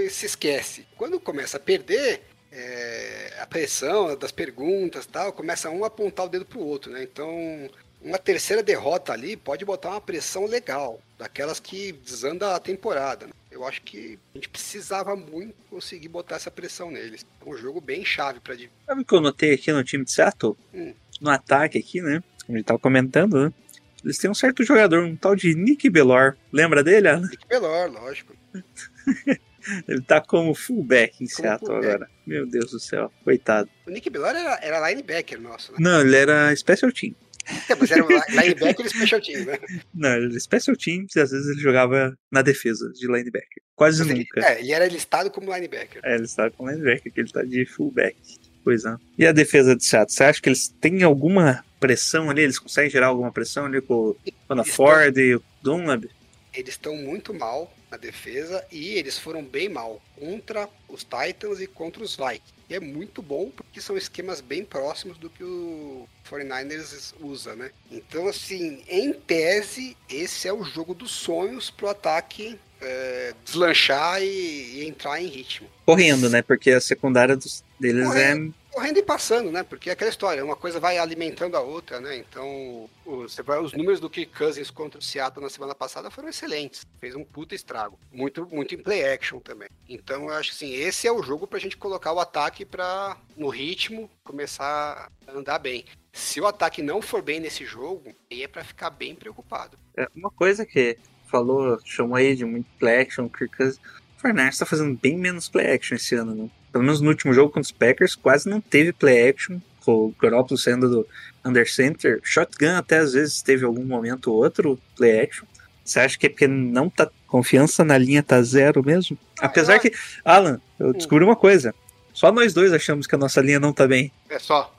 se esquece. Quando começa a perder, é, a pressão das perguntas e tal, começa um a apontar o dedo pro outro, né? Então, uma terceira derrota ali pode botar uma pressão legal, daquelas que desanda a temporada. né? Eu acho que a gente precisava muito conseguir botar essa pressão neles. É um jogo bem chave dividir. Sabe o que eu notei aqui no time de Seattle? Hum. No ataque aqui, né? Como a gente tava comentando, né? Eles têm um certo jogador, um tal de Nick Belor. Lembra dele, Alan? Nick Melhor, lógico. Ele tá como fullback em Como Seattle fullback. agora. Meu Deus do céu, coitado. O Nick Belor era, era linebacker nosso, né? Não, ele era special team. É, mas era linebacker e special team, né? Não, ele special teams e às vezes ele jogava na defesa de linebacker. Quase Mas ele, nunca. é, ele era listado como linebacker. É, ele está com linebacker, que ele tá de fullback. Pois é. E a defesa de Seattle? Você acha que eles têm alguma pressão ali? Eles conseguem gerar alguma pressão ali com o Ford e o Dunlap? Eles estão muito mal na defesa e eles foram bem mal contra os Titans e contra os Vikings. E é muito bom porque são esquemas bem próximos do que o 49ers usa, né? Então, assim, em tese, esse é o jogo dos sonhos pro ataque é, deslanchar e, e entrar em ritmo. Correndo, né? Porque a secundária dos- deles Correndo. Correndo e passando, né? Porque é aquela história, uma coisa vai alimentando a outra, né? Então, o- você vai, os números do Kirk Cousins contra o Seattle na semana passada foram excelentes. Fez um puta estrago. Muito, muito em play action também. Então, eu acho que assim, esse é o jogo pra gente colocar o ataque pra, no ritmo, começar a andar bem. Se o ataque não for bem nesse jogo, aí é pra ficar bem preocupado. é, é uma coisa que falou, chamou aí de muito play action, o Kirk Cousins. O Fernandes tá fazendo bem menos play action esse ano, né? Pelo menos no último jogo contra os Packers, quase não teve play action. Com o Garoppolo saindo do under center. Shotgun até às vezes teve algum momento ou outro play action. Você acha que é porque não tá. Confiança na linha tá zero mesmo? Apesar eu que. Alan, eu descobri uma coisa. Só nós dois achamos que a nossa linha não tá bem. É só.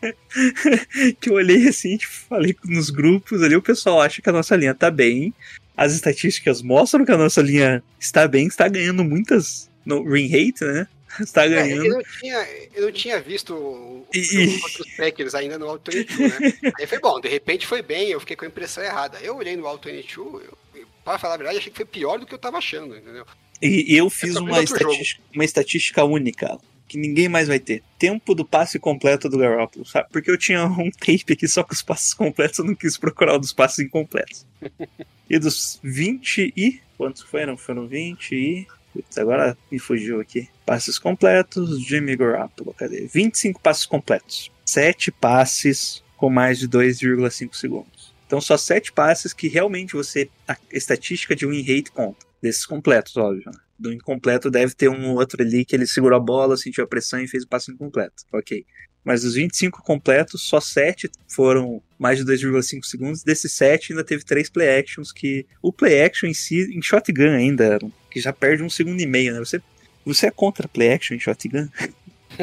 que eu olhei assim, tipo, falei nos grupos ali, o pessoal acha que a nossa linha tá bem. As estatísticas mostram que a nossa linha está bem, está ganhando muitas no ring rate, né? Está É, ganhando. eu, não tinha, eu não tinha visto o o E- os Packers ainda no Auto 22, né? Aí foi bom, de repente foi bem, eu fiquei com a impressão errada. Eu olhei no Auto 22, eu, eu, para falar a verdade, achei que foi pior do que eu tava achando, entendeu? E, eu fiz uma estatística, uma estatística única, que ninguém mais vai ter. Tempo do passe completo do Garoppolo, sabe? Porque eu tinha um tape aqui só com os passes completos, eu não quis procurar o dos passes incompletos. e dos 20 e... Quantos foram? Foram 20 e... Putz, agora me fugiu aqui. Passes completos, Jimmy Garoppolo, cadê? 25 passes completos. 7 passes com mais de 2,5 segundos. Então só 7 passes que realmente você... A estatística de win rate conta. Desses completos, óbvio. né? Do incompleto deve ter um outro ali que ele segurou a bola, sentiu a pressão e fez o passe incompleto. Ok. Mas dos 25 completos, só 7 foram mais de 2,5 segundos. Desses 7 ainda teve 3 play actions que. O play action em si, em shotgun ainda, que já perde um segundo e meio, né? Você, você é contra play action em shotgun?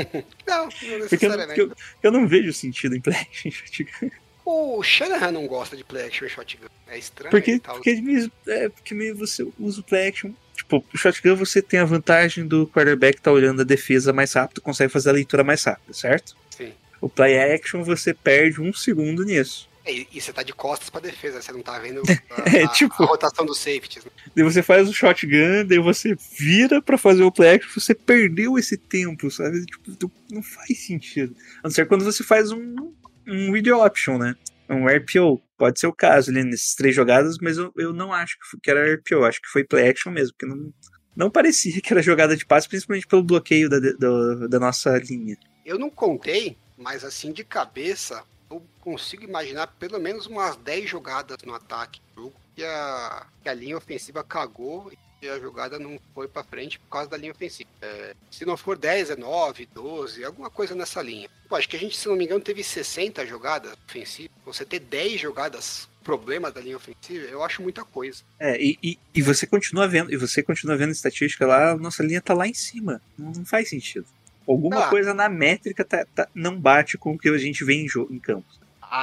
Não, não Porque eu, eu, eu não vejo sentido em play action em shotgun. O Shanahan não gosta de play action e shotgun. É estranho Porque, tal. porque, mesmo- é, porque meio você usa o play action. Tipo, o shotgun você tem a vantagem do quarterback tá olhando a defesa mais rápido, consegue fazer a leitura mais rápida, certo? Sim. O play action você perde um segundo nisso. E, e você tá de costas pra defesa, você não tá vendo a, É, a- tipo- a rotação dos safeties. Né? Daí você faz o shotgun, daí você vira pra fazer o play action, você perdeu esse tempo, sabe? Tipo, não faz sentido. A não ser quando você faz um, um video option, né? Um RPO. Pode ser o caso ali nessas três jogadas, mas eu, eu não acho que, foi- que era RPO, acho que foi play action mesmo, porque não, não parecia que era jogada de passe, principalmente pelo bloqueio da, da, da nossa linha. Eu não contei, mas assim de cabeça, eu consigo imaginar pelo menos umas 10 jogadas no ataque do jogo que a, que a linha ofensiva cagou e a jogada não foi pra frente por causa da linha ofensiva. É, se não for 10, é 9, 12, alguma coisa nessa linha. Pô, acho que a gente, se não me engano, teve 60 jogadas ofensivas. Você ter 10 jogadas problemas da linha ofensiva, eu acho muita coisa. É, e, e, e você continua vendo, e você continua vendo estatística lá, a nossa linha tá lá em cima. Não, não faz sentido. Alguma Ah. coisa na métrica tá- tá- não bate com o que a gente vê em, jogo, em campo.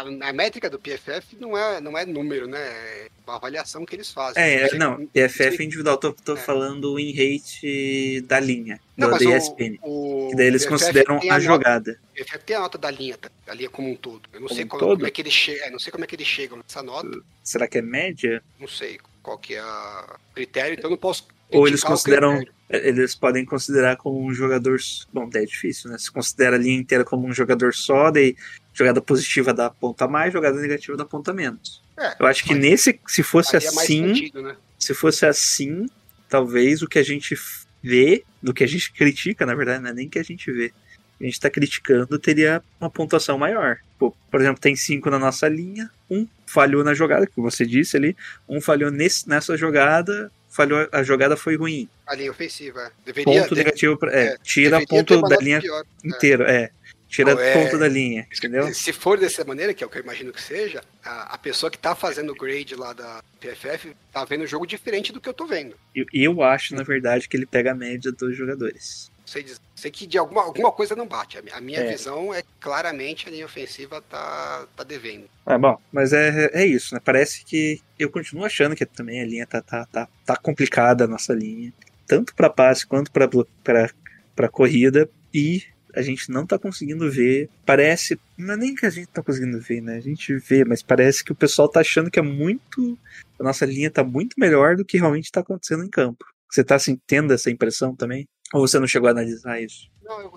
A, a métrica do PFF não é, não é número, né? É uma avaliação que eles fazem. É, não, PFF individual, tô, tô É. falando em rate da linha, Não, da o- ESPN. o Que daí eles PFF consideram a nota- jogada. O PFF tem a nota da linha, tá? da linha como um todo. Eu não Como sei todo? como é que eles chegam. não sei como é que eles chegam nessa nota. Será que é média? Não sei qual que é o critério, então eu não posso. Ou eles o consideram. critério. Eles podem considerar como um jogador. Bom, daí é difícil, né? Se considera a linha inteira como um jogador só, daí jogada positiva dá ponta a mais, jogada negativa dá ponta a menos. É, Eu acho que nesse, se fosse assim, sentido, né? se fosse assim, talvez o que a gente vê, do que a gente critica, na verdade, não é nem que a gente vê. A gente tá criticando, teria uma pontuação maior. Pô, por exemplo, tem cinco na nossa linha, um falhou na jogada, que você disse ali, um falhou nesse, nessa jogada, falhou, a jogada foi ruim. A linha ofensiva. é. Deveria, Ponto deve- negativo, é, é, tira ponto da linha pior. inteira, é. Tira é- ponto da linha, entendeu? Se for dessa maneira, que é o que eu imagino que seja, a, a pessoa que tá fazendo o grade lá da PFF tá vendo o jogo diferente do que eu tô vendo. E eu acho, na verdade, que ele pega a média dos jogadores. Sei, sei que de alguma, alguma coisa não bate. A mi- A minha É. visão é que claramente a linha ofensiva tá, tá devendo. É bom, mas é, é isso, né? Parece que eu continuo achando que também a linha tá, tá, tá, tá complicada, a nossa linha. Tanto para passe quanto para corrida. E a gente não tá conseguindo ver. Parece. Não é nem que a gente tá conseguindo ver, né? A gente vê, mas parece que o pessoal tá achando que é muito. A nossa linha tá muito melhor do que realmente tá acontecendo em campo. Você tá assim, tendo essa impressão também? Ou você não chegou a analisar isso? Não, eu,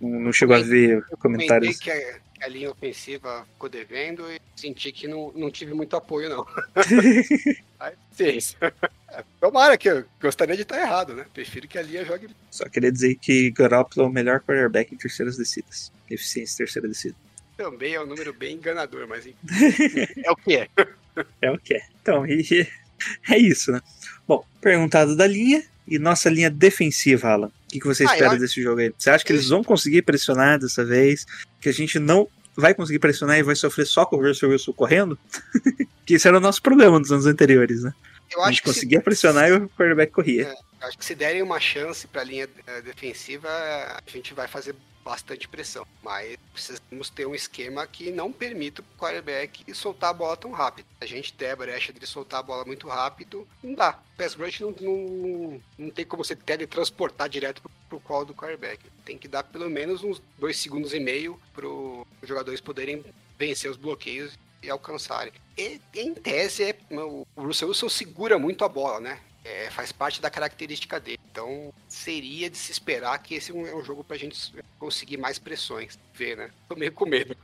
Não, não chegou a ver eu comentários? que a, que a linha ofensiva ficou devendo e senti que não, não tive muito apoio, não. Aí, sim. É, tomara que eu gostaria de estar errado, né? Prefiro que a linha jogue. Só queria dizer que Garoppolo é o melhor quarterback em terceiras descidas. Eficiência em terceira descida. Também é um número bem enganador, mas é o que é. É o que é. Então, e, é isso, né? Bom, perguntado da linha e nossa linha defensiva, Alan. O que, que você Ah, espera eu- desse jogo aí? Você acha que eles vão conseguir pressionar dessa vez? Que a gente não vai conseguir pressionar e vai sofrer só com o Russell Wilson correndo? que esse era o nosso problema nos anos anteriores, né? Eu A acho gente que se- conseguia pressionar e o quarterback corria. É. Acho que se derem uma chance para a linha eh, defensiva, a gente vai fazer bastante pressão. Mas precisamos ter um esquema que não permita o quarterback soltar a bola tão rápido. A gente der a brecha dele soltar a bola muito rápido, não dá. Pass rush não, não, não tem como você teletransportar direto pro, pro colo do quarterback. Tem que dar pelo menos uns dois segundos e meio para os jogadores poderem vencer os bloqueios e alcançarem. E, em tese, é, o Russell Wilson segura muito a bola, né? É, faz parte da característica dele. Então, seria de se esperar que esse é um, é jogo pra gente conseguir mais pressões. Ver, né? Tô meio com medo.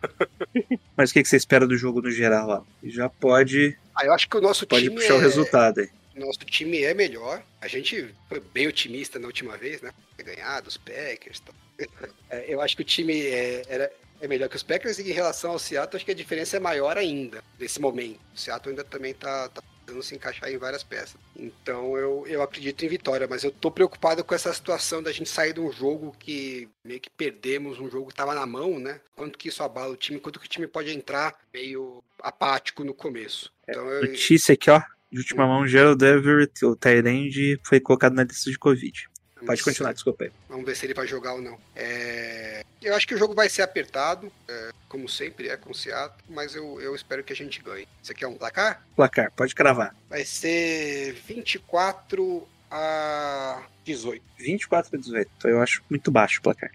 Mas o que, que você espera do jogo no geral, Alan? Já pode, Ah, eu acho que o nosso pode time puxar o é, resultado aí. nosso time é melhor. A gente foi bem otimista na última vez, né? Ganhar dos Packers. tal. É, Eu acho que o time é, era, é melhor que os Packers e em relação ao Seattle, acho que a diferença é maior ainda nesse momento. O Seattle ainda também tá, tá tentando se encaixar em várias peças. Então eu, eu acredito em vitória, mas eu tô preocupado com essa situação da gente sair de um jogo que meio que perdemos, um jogo que tava na mão, né? Quanto que isso abala o time, quanto que o time pode entrar meio apático no começo. Então eu, Notícia aqui, ó. De última mão, Gerald Everett, o Tyrande, foi colocado na lista de Covid. Pode continuar, desculpa aí. Vamos ver se ele vai jogar ou não. É, Eu acho que o jogo vai ser apertado, é, como sempre é com o Seattle, mas eu, eu espero que a gente ganhe. Você quer um placar? Placar, pode cravar. Vai ser 24 a 18. 24 a 18. Então eu acho muito baixo o placar.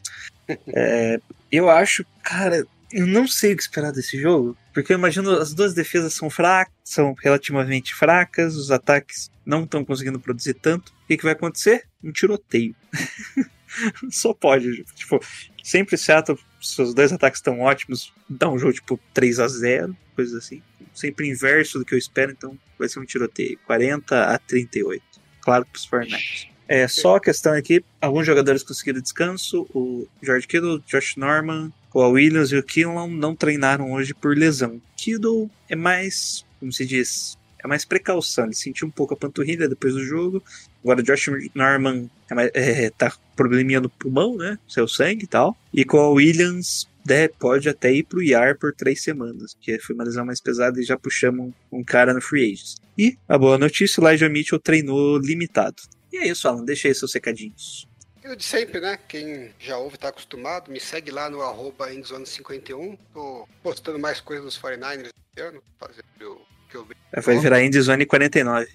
É, eu acho, cara, eu não sei o que esperar desse jogo. Porque eu imagino as duas defesas são fracas, são relativamente fracas, os ataques não estão conseguindo produzir tanto. O que, que vai acontecer? Um tiroteio. Só pode. Tipo, sempre Seattle, seus dois ataques estão ótimos, dá um jogo tipo 3 a 0 coisas assim. Sempre inverso do que eu espero, então vai ser um tiroteio. 40 a 38. Claro para os 49 é, só a questão aqui, alguns jogadores conseguiram descanso, o George Kittle, Josh Norman, o Williams e o Kinlan não treinaram hoje por lesão. Kittle é mais, como se diz, é mais precaução, ele sentiu um pouco a panturrilha depois do jogo, agora o Josh Norman é mais, é, tá probleminha no pulmão, né, seu sangue e tal, e com Al Williams né, pode até ir pro IAR por três semanas, porque foi uma lesão mais pesada e já puxamos um, um cara no Free Agents. E a boa notícia, o Elijah Mitchell treinou limitado. E é isso, Alan. Deixa aí seus recadinhos. Eu de sempre, né? Quem já ouve tá acostumado, me segue lá no arroba endzone51. Tô postando mais coisas dos 49ers esse ano, fazendo o que eu vi. Vai virar Endzone 49.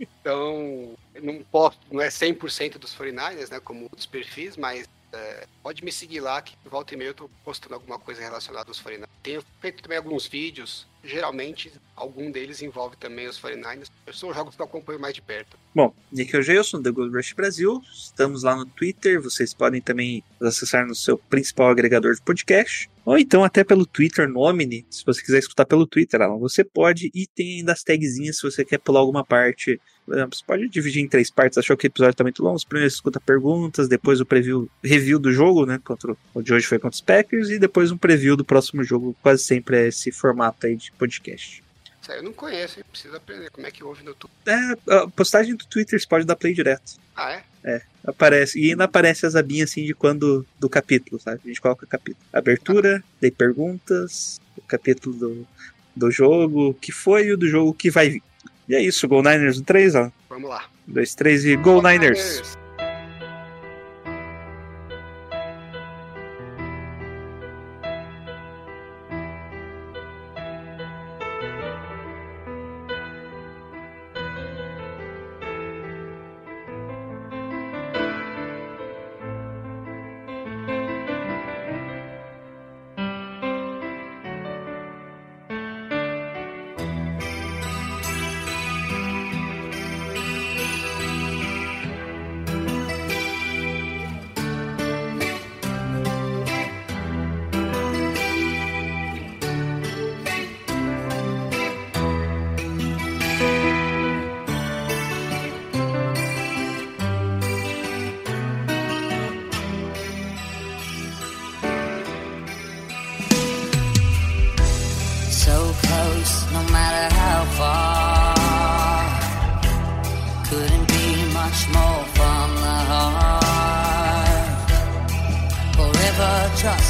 Então, eu não posto, não é 100% dos 49ers, né? Como outros perfis, mas é, pode me seguir lá, que volta e meia eu tô postando alguma coisa relacionada aos 49ers. Tenho feito também alguns vídeos, geralmente algum deles envolve também os 49ers. São jogos que eu acompanho mais de perto. Bom, e aqui é o Gelson, da Gold Rush Brasil. Estamos lá no Twitter. Vocês podem também acessar no seu principal agregador de podcast. Ou então até pelo Twitter, no Omni. Se você quiser escutar pelo Twitter, Alan, você pode. E tem ainda as tagzinhas se você quer pular alguma parte. Você pode dividir em três partes. Achou que o episódio tá muito longo? Primeiro você escuta perguntas, depois o preview, review do jogo, né? Contra o de hoje foi contra os Packers, e depois um preview do próximo jogo. Quase sempre é esse formato aí de podcast. Isso aí eu não conheço, hein? preciso aprender como é que ouve no YouTube. É, a postagem do Twitter você pode dar play direto. Ah, é? Aparece. E ainda aparece as abinhas assim de quando do capítulo, sabe? A gente coloca capítulo. Abertura, daí perguntas, o capítulo do, do jogo, o que foi e o do jogo que vai vir. E é isso, Go Niners no 3, ó. Vamos lá. 2, 3 e Go Niners! So touch.